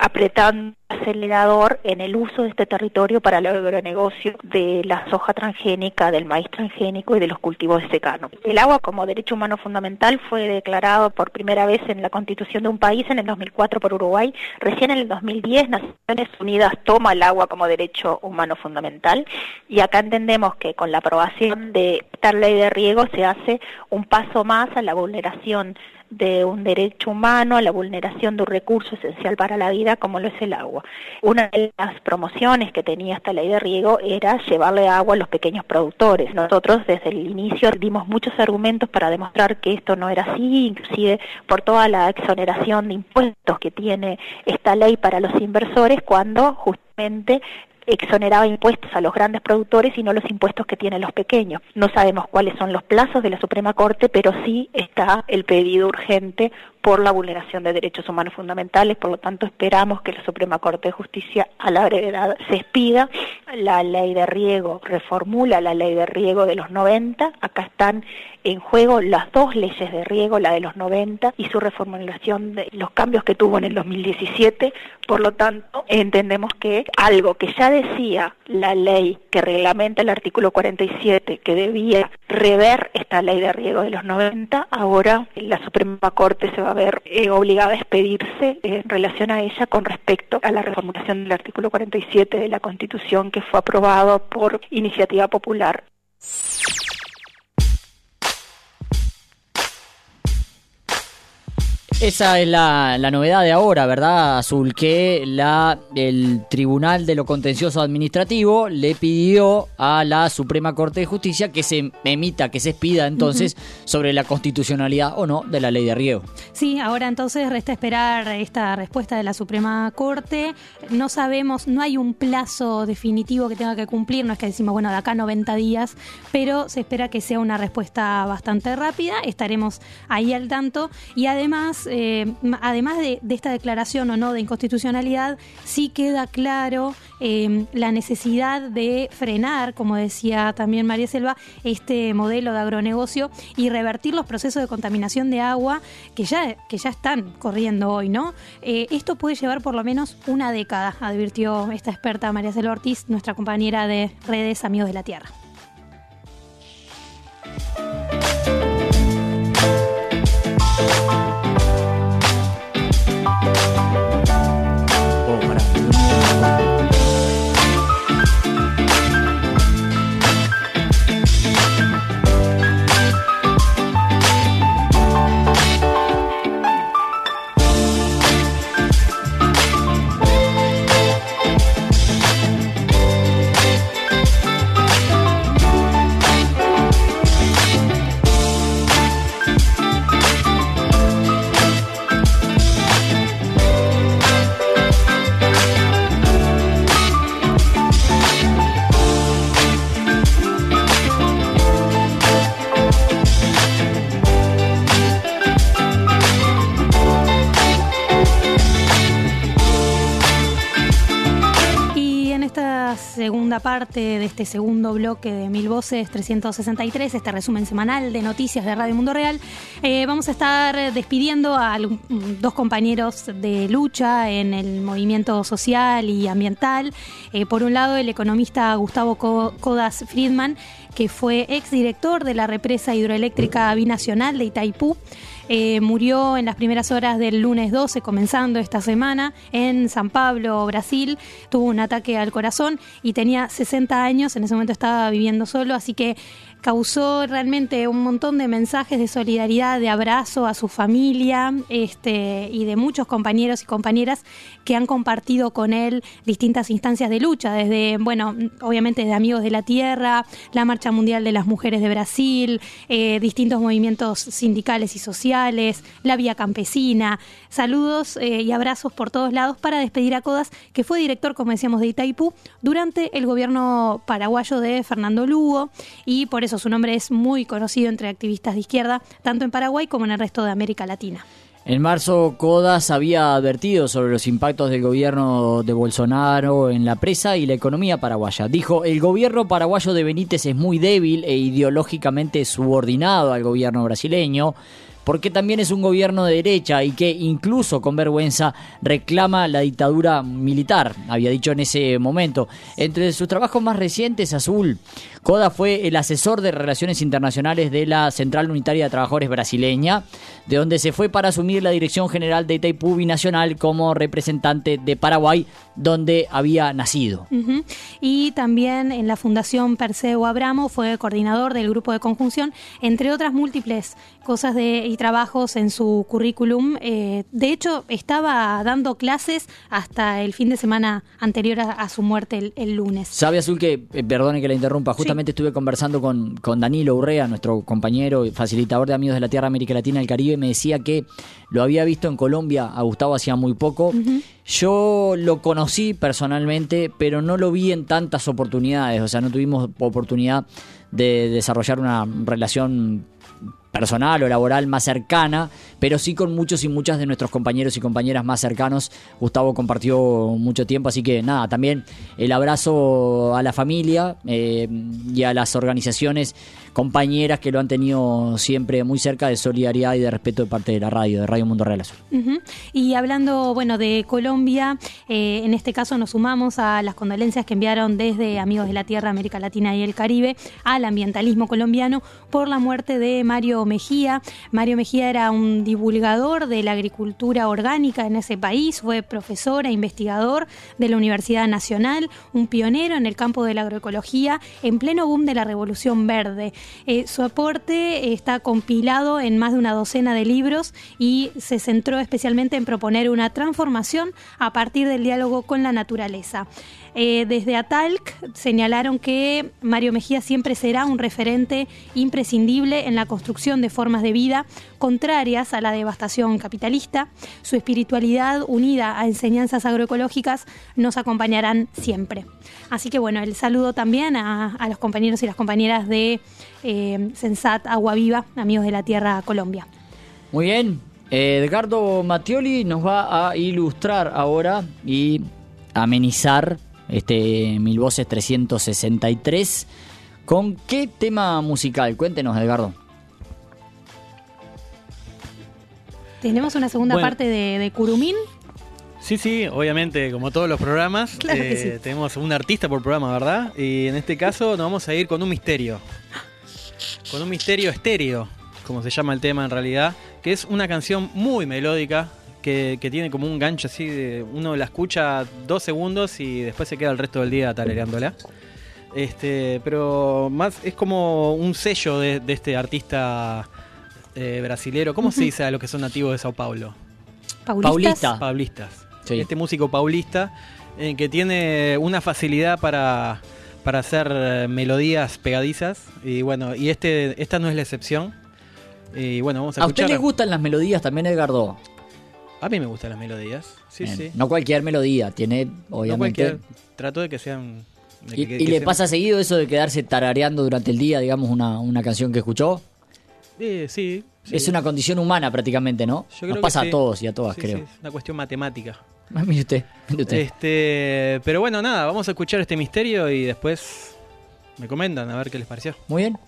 S8: apretando el acelerador en el uso de este territorio para el agronegocio de la soja transgénica, del maíz transgénico y de los cultivos de secano. El agua como derecho humano fundamental fue declarado por primera vez en la constitución de un país en el 2004 por Uruguay. Recién en el 2010 Naciones Unidas toma el agua como derecho humano fundamental y acá entendemos que con la aprobación de esta ley de riego se hace un paso más a la vulneración de un derecho humano, a la vulneración de un recurso esencial para la vida como lo es el agua. Una de las promociones que tenía esta ley de riego era llevarle agua a los pequeños productores. Nosotros desde el inicio dimos muchos argumentos para demostrar que esto no era así, inclusive por toda la exoneración de impuestos que tiene esta ley para los inversores cuando justamente exoneraba impuestos a los grandes productores y no los impuestos que tienen los pequeños. No sabemos cuáles son los plazos de la Suprema Corte, pero sí está el pedido urgente por la vulneración de derechos humanos fundamentales, por lo tanto esperamos que la Suprema Corte de Justicia a la brevedad se expida. La ley de riego reformula la ley de riego de los 90, acá están en juego las dos leyes de riego, la de los 90 y su reformulación de los cambios que tuvo en el 2017, por lo tanto entendemos que algo que ya decía la ley que reglamenta el artículo 47 que debía rever esta ley de riego de los 90, ahora la Suprema Corte se va a ver eh, obligada a expedirse en relación a ella con respecto a la reformulación del artículo 47 de la Constitución que fue aprobado por iniciativa popular.
S1: Esa es la, la novedad de ahora, ¿verdad, Azul? Que la, el Tribunal de lo Contencioso Administrativo le pidió a la Suprema Corte de Justicia que se emita, que se expida entonces sobre la constitucionalidad o no de la ley de riego.
S2: Sí, ahora entonces resta esperar esta respuesta de la Suprema Corte. No sabemos, no hay un plazo definitivo que tenga que cumplir, no es que decimos, bueno, de acá 90 días, pero se espera que sea una respuesta bastante rápida, estaremos ahí al tanto y además eh, además de, esta declaración o no de inconstitucionalidad, sí queda claro eh, la necesidad de frenar, como decía también María Selva, este modelo de agronegocio y revertir los procesos de contaminación de agua que ya, que ya están corriendo hoy, ¿no? Eh, esto puede llevar por lo menos una década, advirtió esta experta María Selva Ortiz, nuestra compañera de redes Amigos de la Tierra. Parte de este segundo bloque de Mil Voces 363, este resumen semanal de noticias de Radio Mundo Real. Eh, vamos a estar despidiendo a dos compañeros de lucha en el movimiento social y ambiental. Eh, por un lado, el economista Gustavo Codas Friedman, que fue exdirector de la represa hidroeléctrica binacional de Itaipú. Eh, murió en las primeras horas del lunes 12, comenzando esta semana, en San Pablo, Brasil. Tuvo un ataque al corazón y tenía 60 años, en ese momento estaba viviendo solo, así que causó realmente un montón de mensajes de solidaridad, de abrazo a su familia este, y de muchos compañeros y compañeras que han compartido con él distintas instancias de lucha, desde, bueno, obviamente de Amigos de la Tierra, la Marcha Mundial de las Mujeres de Brasil, eh, distintos movimientos sindicales y sociales, la Vía Campesina. Saludos eh, y abrazos por todos lados para despedir a Codas, que fue director, como decíamos, de Itaipú durante el gobierno paraguayo de Fernando Lugo y por eso su nombre es muy conocido entre activistas de izquierda, tanto en Paraguay como en el resto de América Latina.
S1: En marzo, Codas había advertido sobre los impactos del gobierno de Bolsonaro en la presa y la economía paraguaya. Dijo, el gobierno paraguayo de Benítez es muy débil e ideológicamente subordinado al gobierno brasileño porque también es un gobierno de derecha y que incluso con vergüenza reclama la dictadura militar, había dicho en ese momento. Entre sus trabajos más recientes, Azul, Coda fue el asesor de Relaciones Internacionales de la Central Unitaria de Trabajadores brasileña, de donde se fue para asumir la dirección general de Itaipú Binacional como representante de Paraguay, donde había nacido.
S2: Y también en la Fundación Perseo Abramo fue coordinador del grupo de conjunción, entre otras múltiples cosas de, y trabajos en su currículum. Eh, de hecho, estaba dando clases hasta el fin de semana anterior a, a su muerte el, el, lunes.
S1: Sabe Azul que, eh, perdone que la interrumpa, justamente sí. estuve conversando con, con Danilo Urrea, nuestro compañero y facilitador de Amigos de la Tierra, América Latina y el Caribe, me decía que lo había visto en Colombia a Gustavo hacía muy poco. Uh -huh. Yo lo conocí personalmente, pero no lo vi en tantas oportunidades, o sea, no tuvimos oportunidad de desarrollar una relación personal o laboral más cercana, pero sí con muchos y muchas de nuestros compañeros y compañeras más cercanos. Gustavo compartió mucho tiempo, así que nada, también el abrazo a la familia eh, y a las organizaciones compañeras que lo han tenido siempre muy cerca de solidaridad y de respeto de parte de la radio, de Radio Mundo Real Azul.
S2: Y hablando, bueno, de Colombia, eh, en este caso nos sumamos a las condolencias que enviaron desde Amigos de la Tierra, América Latina y el Caribe al ambientalismo colombiano por la muerte de Mario Mejía. Mario Mejía era un divulgador de la agricultura orgánica en ese país, fue profesor e investigador de la Universidad Nacional, un pionero en el campo de la agroecología en pleno boom de la Revolución Verde. Eh, su aporte está compilado en más de una docena de libros y se centró especialmente en proponer una transformación a partir del diálogo con la naturaleza. Eh, desde Atalc señalaron que Mario Mejía siempre será un referente imprescindible en la construcción de formas de vida contrarias a la devastación capitalista. Su espiritualidad unida a enseñanzas agroecológicas nos acompañarán siempre. Así que bueno, el saludo también a, los compañeros y las compañeras de eh, Sensat Agua Viva, amigos de la Tierra Colombia.
S1: Muy bien. Edgardo Mattioli nos va a ilustrar ahora y amenizar este Mil Voces 363. ¿Con qué tema musical? Cuéntenos, Edgardo.
S2: Tenemos una segunda
S5: Bueno.
S2: parte de, de Curumín.
S5: Sí, sí, obviamente, como todos los programas,
S2: Claro que
S5: eh,
S2: sí.
S5: tenemos un artista por programa, ¿verdad? Y en este caso nos vamos a ir con un misterio. Con un misterio estéreo, como se llama el tema en realidad, que es una canción muy melódica, que, que tiene como un gancho así, de, uno la escucha dos segundos y después se queda el resto del día tarareándola. Este, pero más es como un sello de, de este artista eh, brasilero. ¿Cómo se dice a los que son nativos de Sao Paulo?
S2: Paulistas.
S1: Paulista.
S5: Paulistas.
S1: Sí.
S5: Este músico paulista eh, que tiene una facilidad para, para hacer eh, melodías pegadizas. Y bueno, y este esta no es la excepción. Y bueno, vamos a
S1: ¿A usted le gustan las melodías también, Edgardo?
S5: A mí me gustan las melodías. Sí,
S1: Bien.
S5: sí.
S1: No cualquier melodía, tiene
S5: No
S1: obviamente...
S5: cualquier- trato de que sean. de
S1: ¿Y,
S5: que-
S1: y
S5: que
S1: le
S5: sean-
S1: pasa seguido eso de quedarse tarareando durante el día, digamos, una, una canción que escuchó?
S5: Eh, sí, sí.
S1: Es una condición humana prácticamente, ¿no?
S5: Yo creo
S1: Nos
S5: que
S1: pasa
S5: sí.
S1: a todos y a todas,
S5: Sí,
S1: creo.
S5: sí, es una cuestión matemática.
S1: Ah, mire usted, mire usted.
S5: Este, pero bueno, nada, vamos a escuchar este misterio y después me comentan a ver qué les pareció.
S1: Muy bien.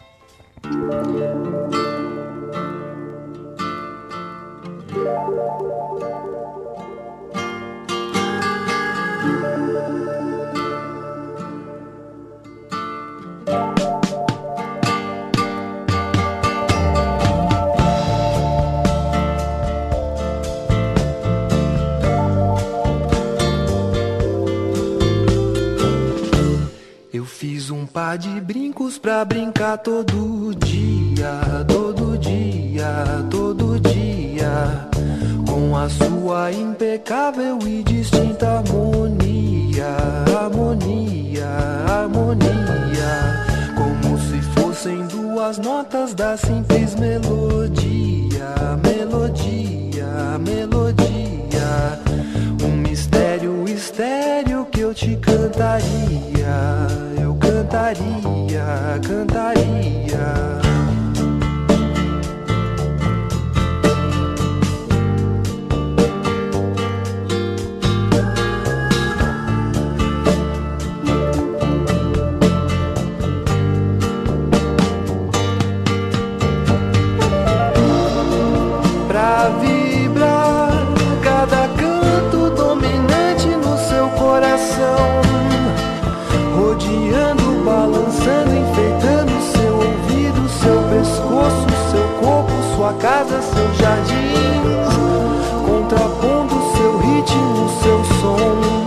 S6: Eu fiz um par de brincos pra brincar todo dia, Com a sua impecável e distinta harmonia, harmonia, harmonia. Como se fossem duas notas da simples melodia, melodia, melodia. Um mistério estéreo que eu te cantaria, eu cantaria, cantaria. casa, seus jardins, contrapondo seu ritmo, seu som.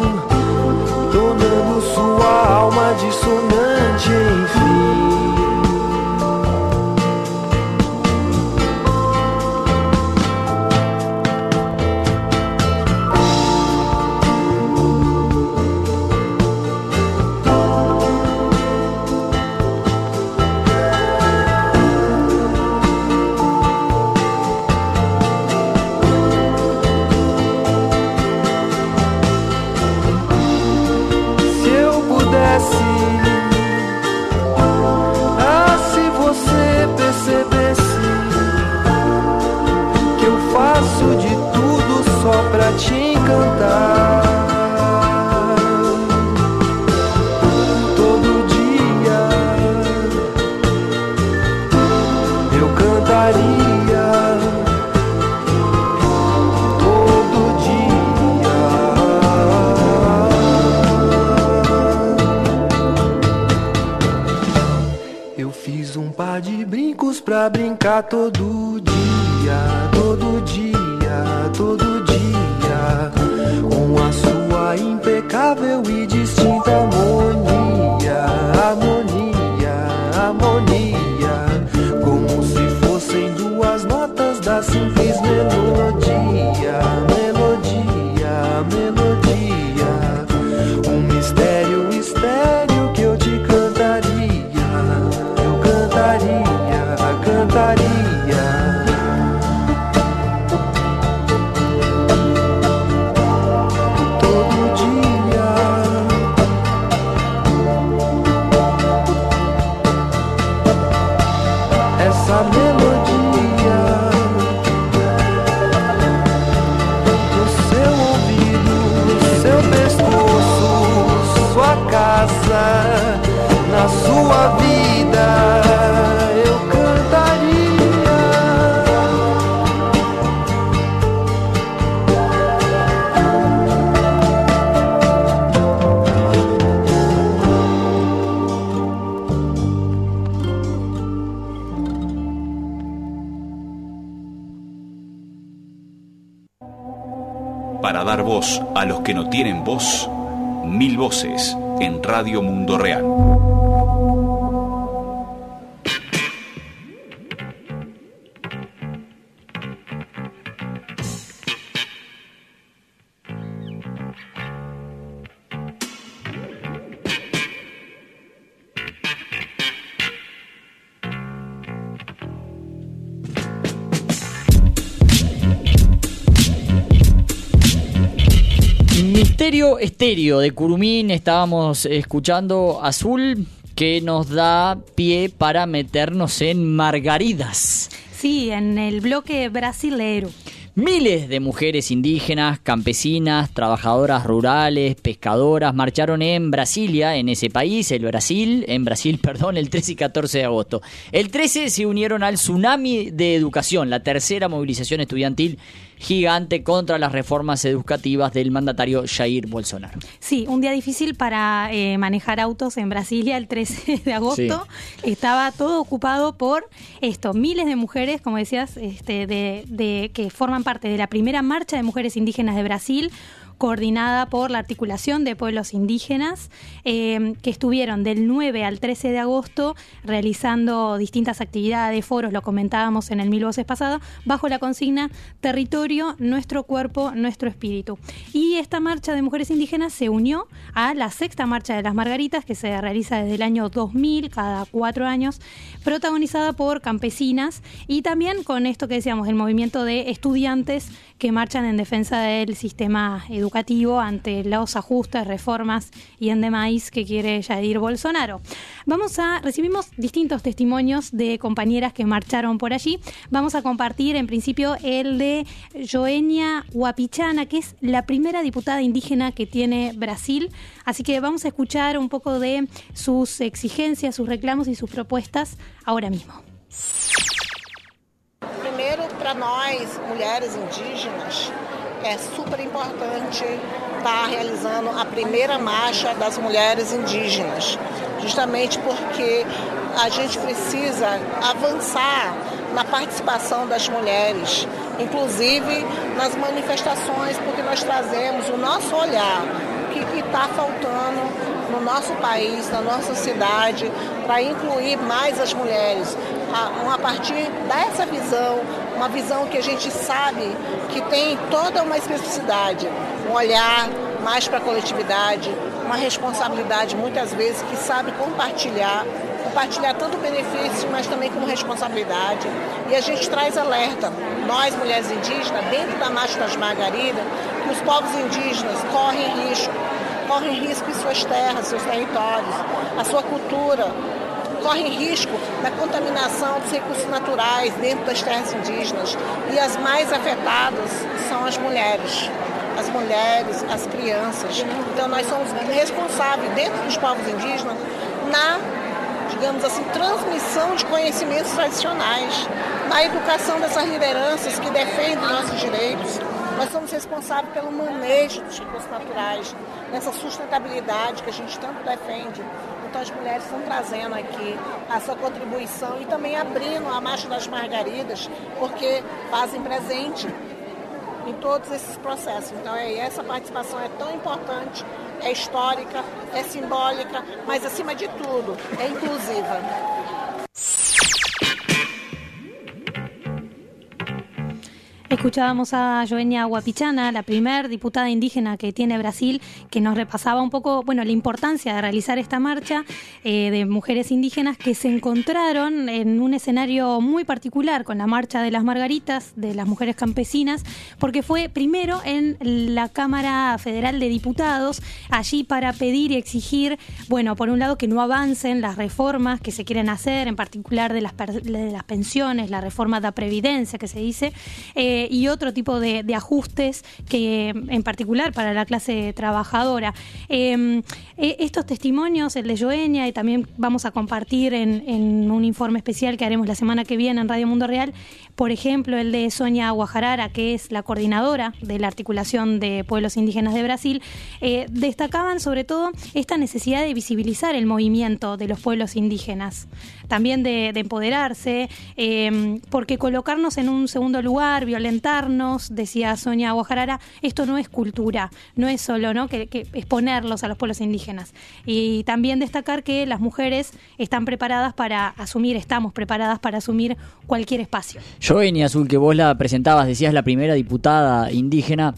S6: tudo.
S7: Para dar voz a los que no tienen voz, mil voces en Radio Mundo Real.
S1: Estéreo de Curumín, estábamos escuchando Azul, que nos da pie para meternos en Margaridas.
S2: Sí, en el bloque brasilero.
S1: Miles de mujeres indígenas, campesinas, trabajadoras rurales, pescadoras marcharon en Brasilia, en ese país, el Brasil, en Brasil, perdón, el 13 y 14 de agosto. El 13 se unieron al tsunami de educación, la tercera movilización estudiantil gigante contra las reformas educativas del mandatario Jair Bolsonaro.
S2: Sí, un día difícil para eh, manejar autos en Brasilia el 13 de agosto. Estaba todo ocupado por esto, miles de mujeres, como decías, este, de, de- que forman parte de la primera marcha de mujeres indígenas de Brasil coordinada por la Articulación de Pueblos Indígenas, eh, que estuvieron del 9 al 13 de agosto realizando distintas actividades, foros, lo comentábamos en el Mil Voces pasado, bajo la consigna Territorio, nuestro cuerpo, nuestro espíritu. Y esta marcha de mujeres indígenas se unió a la sexta marcha de las Margaritas, que se realiza desde el año 2000, cada cuatro años, protagonizada por campesinas y también con esto que decíamos, el movimiento de estudiantes que marchan en defensa del sistema educativo ante los ajustes, reformas y endemás que quiere Jair Bolsonaro. Vamos a recibimos distintos testimonios de compañeras que marcharon por allí. Vamos a compartir en principio el de Joenia Huapichana, que es la primera diputada indígena que tiene Brasil. Así que vamos a escuchar un poco de sus exigencias, sus reclamos y sus propuestas ahora mismo.
S9: Primeiro, para nós, mulheres indígenas, é super importante estar realizando a primeira marcha das mulheres indígenas, justamente porque a gente precisa avançar na participação das mulheres, inclusive nas manifestações, porque nós trazemos o nosso olhar, o que está faltando no nosso país, na nossa cidade, para incluir mais as mulheres. A, partir dessa visão, uma visão que a gente sabe que tem toda uma especificidade, um olhar mais para a coletividade, uma responsabilidade muitas vezes que sabe compartilhar, compartilhar tanto benefício, mas também como responsabilidade. E a gente traz alerta, nós mulheres indígenas, dentro da Marcha das Margaridas, que os povos indígenas correm risco, correm risco em suas terras, seus territórios, a sua cultura, correm risco da contaminação dos recursos naturais dentro das terras indígenas. E as mais afetadas são as mulheres. As mulheres, as crianças. Então nós somos responsáveis dentro dos povos indígenas na, digamos assim, transmissão de conhecimentos tradicionais, na educação dessas lideranças que defendem nossos direitos, Nós somos responsáveis pelo manejo dos recursos naturais, nessa sustentabilidade que a gente tanto defende. As mulheres estão trazendo aqui a sua contribuição e também abrindo a Marcha das Margaridas, porque fazem presente em todos esses processos. Então é, essa participação é tão importante, é histórica, é simbólica, mas acima de tudo é inclusiva.
S2: Escuchábamos a Joenia Guapichana, la primer diputada indígena que tiene Brasil, que nos repasaba un poco, bueno, la importancia de realizar esta marcha eh, de mujeres indígenas que se encontraron en un escenario muy particular con la marcha de las margaritas, de las mujeres campesinas, porque fue primero en la Cámara Federal de Diputados, allí para pedir y exigir, bueno, por un lado que no avancen las reformas que se quieren hacer, en particular de las, de las pensiones, la reforma de la previdencia que se dice. Eh, y otro tipo de, ajustes que en particular para la clase trabajadora. Em, eh, estos testimonios, el de Joenia, y también vamos a compartir en, un informe especial que haremos la semana que viene en Radio Mundo Real, por ejemplo, el de Sonia Guajarara, que es la coordinadora de la articulación de pueblos indígenas de Brasil, eh, destacaban sobre todo esta necesidad de visibilizar el movimiento de los pueblos indígenas, también de, empoderarse, em, porque colocarnos en un segundo lugar, violentarnos, decía Sonia Guajarara, esto no es cultura, no es solo ¿no? Que, exponerlos a los pueblos indígenas. Y también destacar que las mujeres están preparadas para asumir, estamos preparadas para asumir cualquier espacio.
S1: Yo, Azul, que vos la presentabas, decías la primera diputada indígena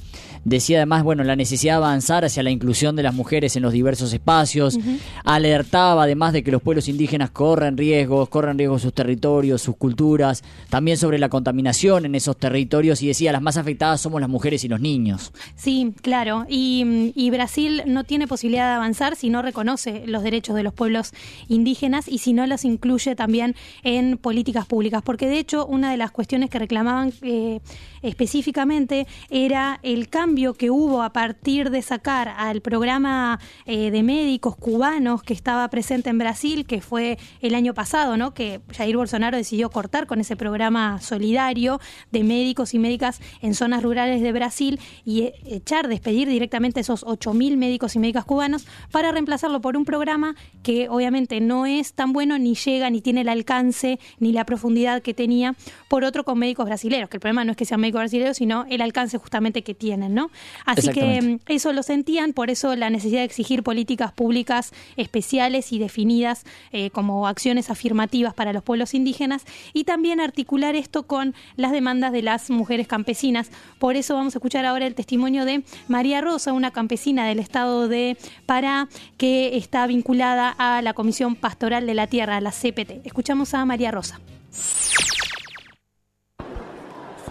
S1: Decía además, bueno, la necesidad de avanzar hacia la inclusión de las mujeres en los diversos espacios. Alertaba además de que los pueblos indígenas corren riesgos, corren riesgos sus territorios, sus culturas, también sobre la contaminación en esos territorios y decía, las más afectadas somos las mujeres y los niños.
S2: Sí, claro. Y, y Brasil no tiene posibilidad de avanzar si no reconoce los derechos de los pueblos indígenas y si no los incluye también en políticas públicas. Porque de hecho, una de las cuestiones que reclamaban eh, específicamente era el cambio que hubo a partir de sacar al programa eh, de médicos cubanos que estaba presente en Brasil, que fue el año pasado, ¿no? que Jair Bolsonaro decidió cortar con ese programa solidario de médicos y médicas en zonas rurales de Brasil y eh, echar, despedir directamente esos 8.000 médicos y médicas cubanos para reemplazarlo por un programa que obviamente no es tan bueno ni llega ni tiene el alcance ni la profundidad que tenía por otro con médicos brasileños, que el problema no es que sean médicos brasileños, sino el alcance justamente que tienen, ¿no? Así que mm, eso lo sentían, por eso la necesidad de exigir políticas públicas especiales y definidas eh, como acciones afirmativas para los pueblos indígenas y también articular esto con las demandas de las mujeres campesinas. Por eso vamos a escuchar ahora el testimonio de María Rosa, una campesina del estado de Pará que está vinculada a la Comisión Pastoral de la Tierra, la CPT. Escuchamos a María Rosa.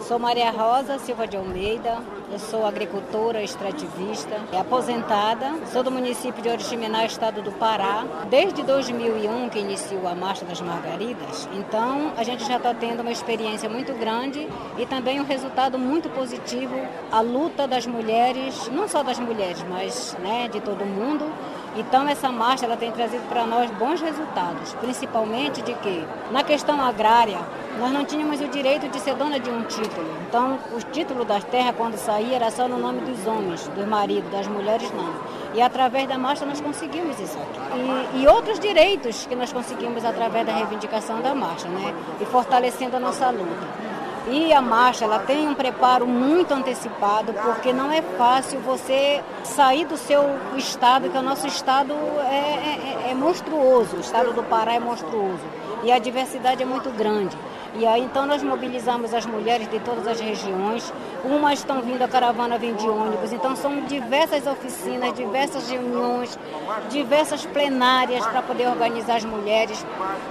S10: Sou Maria Rosa Silva de Almeida, eu sou agricultora, extrativista, aposentada, sou do município de Oriximiná, estado do Pará, desde 2001 que iniciou a Marcha das Margaridas, então a gente já está tendo uma experiência muito grande e também um resultado muito positivo, a luta das mulheres, não só das mulheres, mas né, de todo mundo, então essa marcha ela tem trazido para nós bons resultados, principalmente de que na questão agrária nós não tínhamos o direito de ser dona de um título. Então o título das terras quando saía era só no nome dos homens, dos maridos, das mulheres não. E através da marcha nós conseguimos isso aqui. E, e outros direitos que nós conseguimos através da reivindicação da marcha, né? E fortalecendo a nossa luta. E a marcha ela tem um preparo muito antecipado, porque não é fácil você sair do seu estado, que o nosso estado é, é, é monstruoso, o estado do Pará é monstruoso. E a diversidade é muito grande. E aí então nós mobilizamos as mulheres de todas as regiões. Umas estão vindo, a caravana vem de ônibus. Então são diversas oficinas, diversas reuniões, diversas plenárias para poder organizar as mulheres,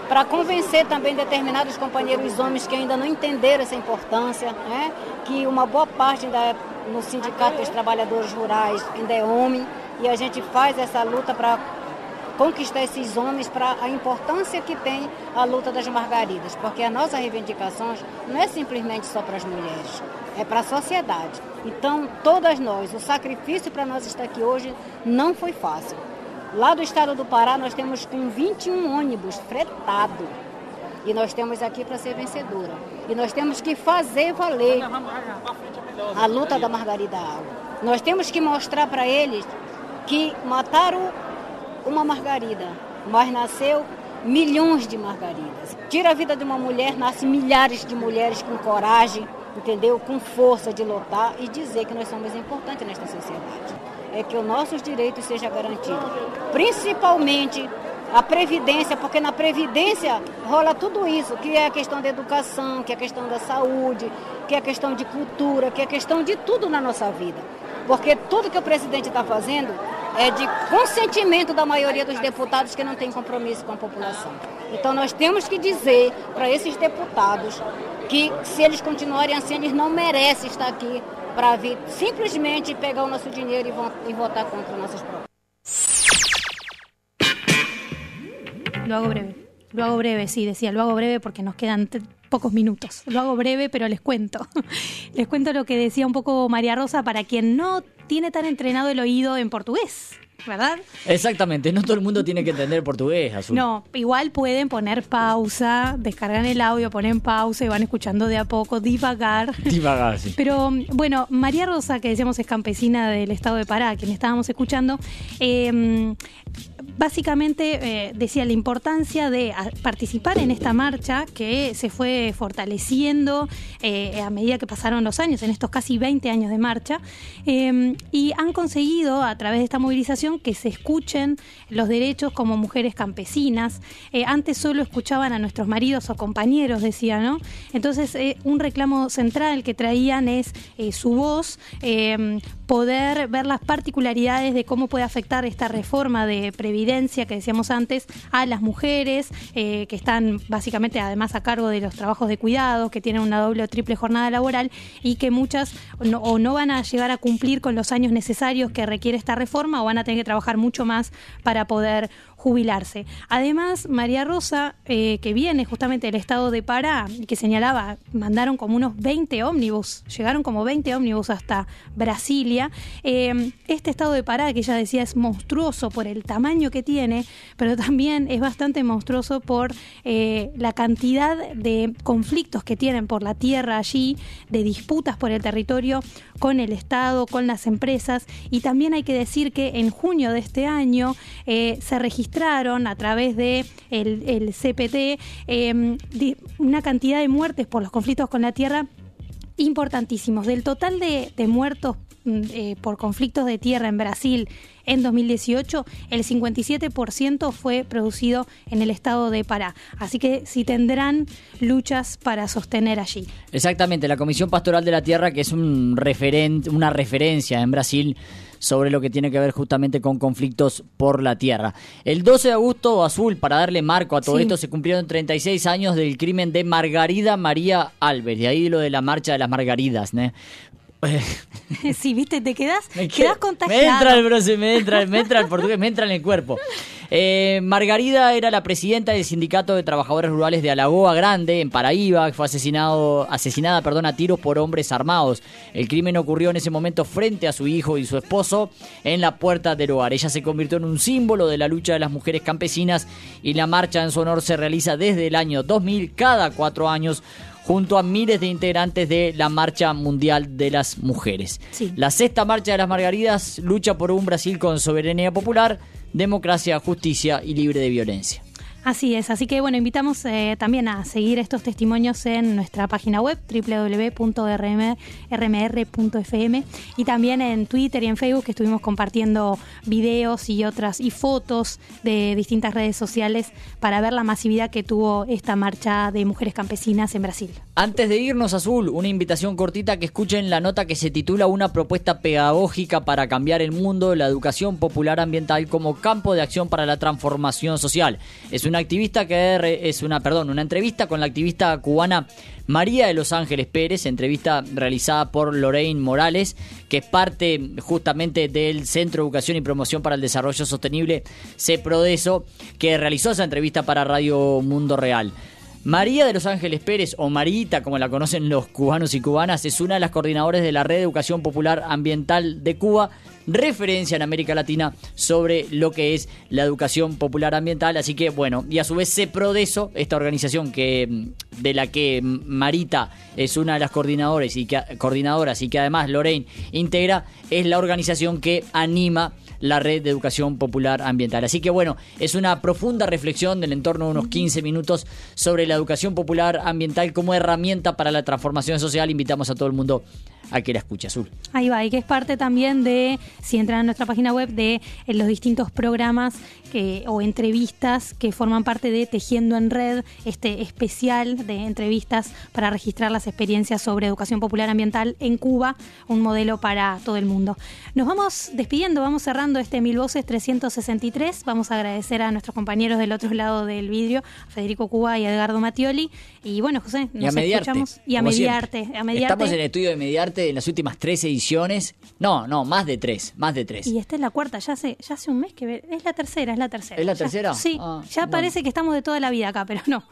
S10: para convencer também determinados companheiros homens que ainda não entenderam essa importância, né? que uma boa parte no Sindicato dos Trabalhadores Rurais ainda é homem. E a gente faz essa luta para conquistar esses homens para a importância que tem a luta das margaridas, porque a nossa reivindicação não é simplesmente só para as mulheres, é para a sociedade. Então, todas nós, o sacrifício para nós estar aqui hoje não foi fácil. Lá do estado do Pará, nós temos com 21 ônibus fretados E nós temos aqui para ser vencedora. E nós temos que fazer valer a luta da Margarida Alves. Nós temos que mostrar para eles que mataram uma Margarida, mas nasceu milhões de Margaridas. Tira a vida de uma mulher, nasce milhares de mulheres com coragem, entendeu? Com força de lutar e dizer que nós somos importantes nesta sociedade. É que os nossos direitos sejam garantidos. Principalmente a previdência, porque na previdência rola tudo isso, que é a questão da educação, que é a questão da saúde, que é a questão de cultura, que é a questão de tudo na nossa vida. Porque tudo que o presidente está fazendo é de consentimento da maioria dos deputados que não tem compromisso com a população. Então nós temos que dizer para esses deputados que se eles continuarem assim, eles não merecem estar aqui para vir simplesmente pegar o nosso dinheiro e vo- votar contra nossas propostas.
S2: Lo hago breve. Lo hago breve, sí, decía, lo hago breve porque nos quedan pocos minutos. Lo hago breve, pero les cuento. les cuento lo que decía un poco María Rosa para quien no tiene tan entrenado el oído en portugués, ¿verdad?
S1: Exactamente, no todo el mundo tiene que entender portugués, Azul.
S2: No, igual pueden poner pausa, descargan el audio, ponen pausa y van escuchando de a poco, divagar.
S1: Divagar, sí.
S2: Pero bueno, María Rosa, que decíamos es campesina del estado de Pará, quien estábamos escuchando, eh, básicamente eh, decía la importancia de a- participar en esta marcha que se fue fortaleciendo eh, a medida que pasaron los años, en estos casi 20 años de marcha, eh, y han conseguido a través de esta movilización que se escuchen los derechos como mujeres campesinas. Eh, antes solo escuchaban a nuestros maridos o compañeros, decía, ¿no? Entonces, eh, un reclamo central que traían es eh, su voz, eh, poder ver las particularidades de cómo puede afectar esta reforma de previdencia que decíamos antes a las mujeres que están básicamente además a cargo de los trabajos de cuidado, que tienen una doble o triple jornada laboral y que muchas o no van a llegar a cumplir con los años necesarios que requiere esta reforma o van a tener que trabajar mucho más para poder jubilarse. Además, María Rosa, eh, que viene justamente del estado de Pará, que señalaba, mandaron como unos 20 ómnibus, llegaron como 20 ómnibus hasta Brasilia. Eh, este estado de Pará, que ella decía es monstruoso por el tamaño que tiene, pero también es bastante monstruoso por eh, la cantidad de conflictos que tienen por la tierra allí, de disputas por el territorio con el Estado, con las empresas. Y también hay que decir que en junio de este año eh, se a través de el, CPT di- una cantidad de muertes por los conflictos con la tierra importantísimos. Del total de, de muertos mm, eh, por conflictos de tierra en Brasil en 2018, el 57% fue producido en el estado de Pará. Así que sí tendrán luchas para sostener allí.
S1: Exactamente, la Comisión Pastoral de la Tierra, que es un referente, una referencia en Brasil sobre lo que tiene que ver justamente con conflictos por la tierra. El 12 de agosto, Azul, para darle marco a todo
S2: Sí.
S1: esto, se cumplieron 36 años del crimen de Margarida María Alves, de ahí lo de la marcha de las Margaridas, ¿no?
S2: sí, viste, te quedas,
S1: Me,
S2: quedas
S1: me entra el bronce, me entra, me entra el portugués, me entra en el cuerpo. Eh, Margarida era la presidenta del Sindicato de Trabajadores Rurales de Alagoa Grande, en Paraíba, que fue asesinado, asesinada perdón, a tiros por hombres armados. El crimen ocurrió en ese momento frente a su hijo y su esposo en la puerta del hogar. Ella se convirtió en un símbolo de la lucha de las mujeres campesinas y la marcha en su honor se realiza desde el año 2000, cada cuatro años junto a miles de integrantes de la Marcha Mundial de las Mujeres.
S2: Sí.
S1: La sexta Marcha de las Margaridas lucha por un Brasil con soberanía popular, democracia, justicia y libre de violencia.
S2: Así es, así que bueno, invitamos eh, también a seguir estos testimonios en nuestra página web www.rmr.fm y también en Twitter y en Facebook que estuvimos compartiendo videos y otras y fotos de distintas redes sociales para ver la masividad que tuvo esta marcha de mujeres campesinas en Brasil.
S1: Antes de irnos, Azul, una invitación cortita que escuchen la nota que se titula Una propuesta pedagógica para cambiar el mundo, la educación popular ambiental como campo de acción para la transformación social. Es una activista que es una, perdón, una entrevista con la activista cubana María de Los Ángeles Pérez, entrevista realizada por Lorraine Morales, que es parte justamente del Centro de Educación y Promoción para el Desarrollo Sostenible, CEPRODESO, que realizó esa entrevista para Radio Mundo Real. María de Los Ángeles Pérez, o Marita, como la conocen los cubanos y cubanas, es una de las coordinadoras de la Red de Educación Popular Ambiental de Cuba referencia en América Latina sobre lo que es la educación popular ambiental. Así que bueno, y a su vez CEPRODESO, esta organización que mm, de la que Marita es una de las coordinadoras y que, coordinadoras y que además Lorraine integra, es la organización que anima la red de educación popular ambiental. Así que bueno, es una profunda reflexión del entorno de unos 15 minutos sobre la educación popular ambiental como herramienta para la transformación social. Invitamos a todo el mundo a que la escuche, Azul.
S2: Ahí va, y que es parte también de, si entran a nuestra página web, de eh, los distintos programas o entrevistas que forman parte de Tejiendo en Red, este especial de entrevistas para registrar las experiencias sobre educación popular ambiental en Cuba, un modelo para todo el mundo. Nos vamos despidiendo, vamos cerrando este Mil Voces 363. Vamos a agradecer a nuestros compañeros del otro lado del vidrio, a Federico Cuba y a Edgardo Matioli. Y bueno, José, nos
S1: y a mediarte,
S2: escuchamos. Y a mediarte, a mediarte.
S1: Estamos en el estudio de mediarte en las últimas tres ediciones. No, no, más de tres, más de tres.
S2: Y esta es la cuarta, ya hace, ya hace un mes que es la tercera, es la tercera.
S1: ¿Es la tercera?
S2: sí,
S1: Ah,
S2: ya
S1: bueno.
S2: parece que estamos de toda la vida acá, pero no.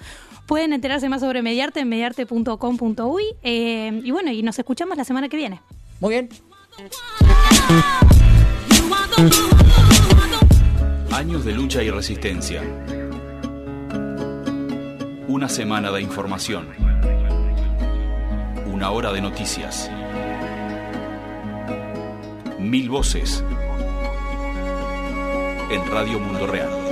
S2: Pueden enterarse más sobre Mediarte en mediarte.com.uy eh, y bueno, y nos escuchamos la semana que viene.
S1: Muy bien.
S7: Años de lucha y resistencia. Una semana de información. Una hora de noticias. Mil voces en Radio Mundo Real.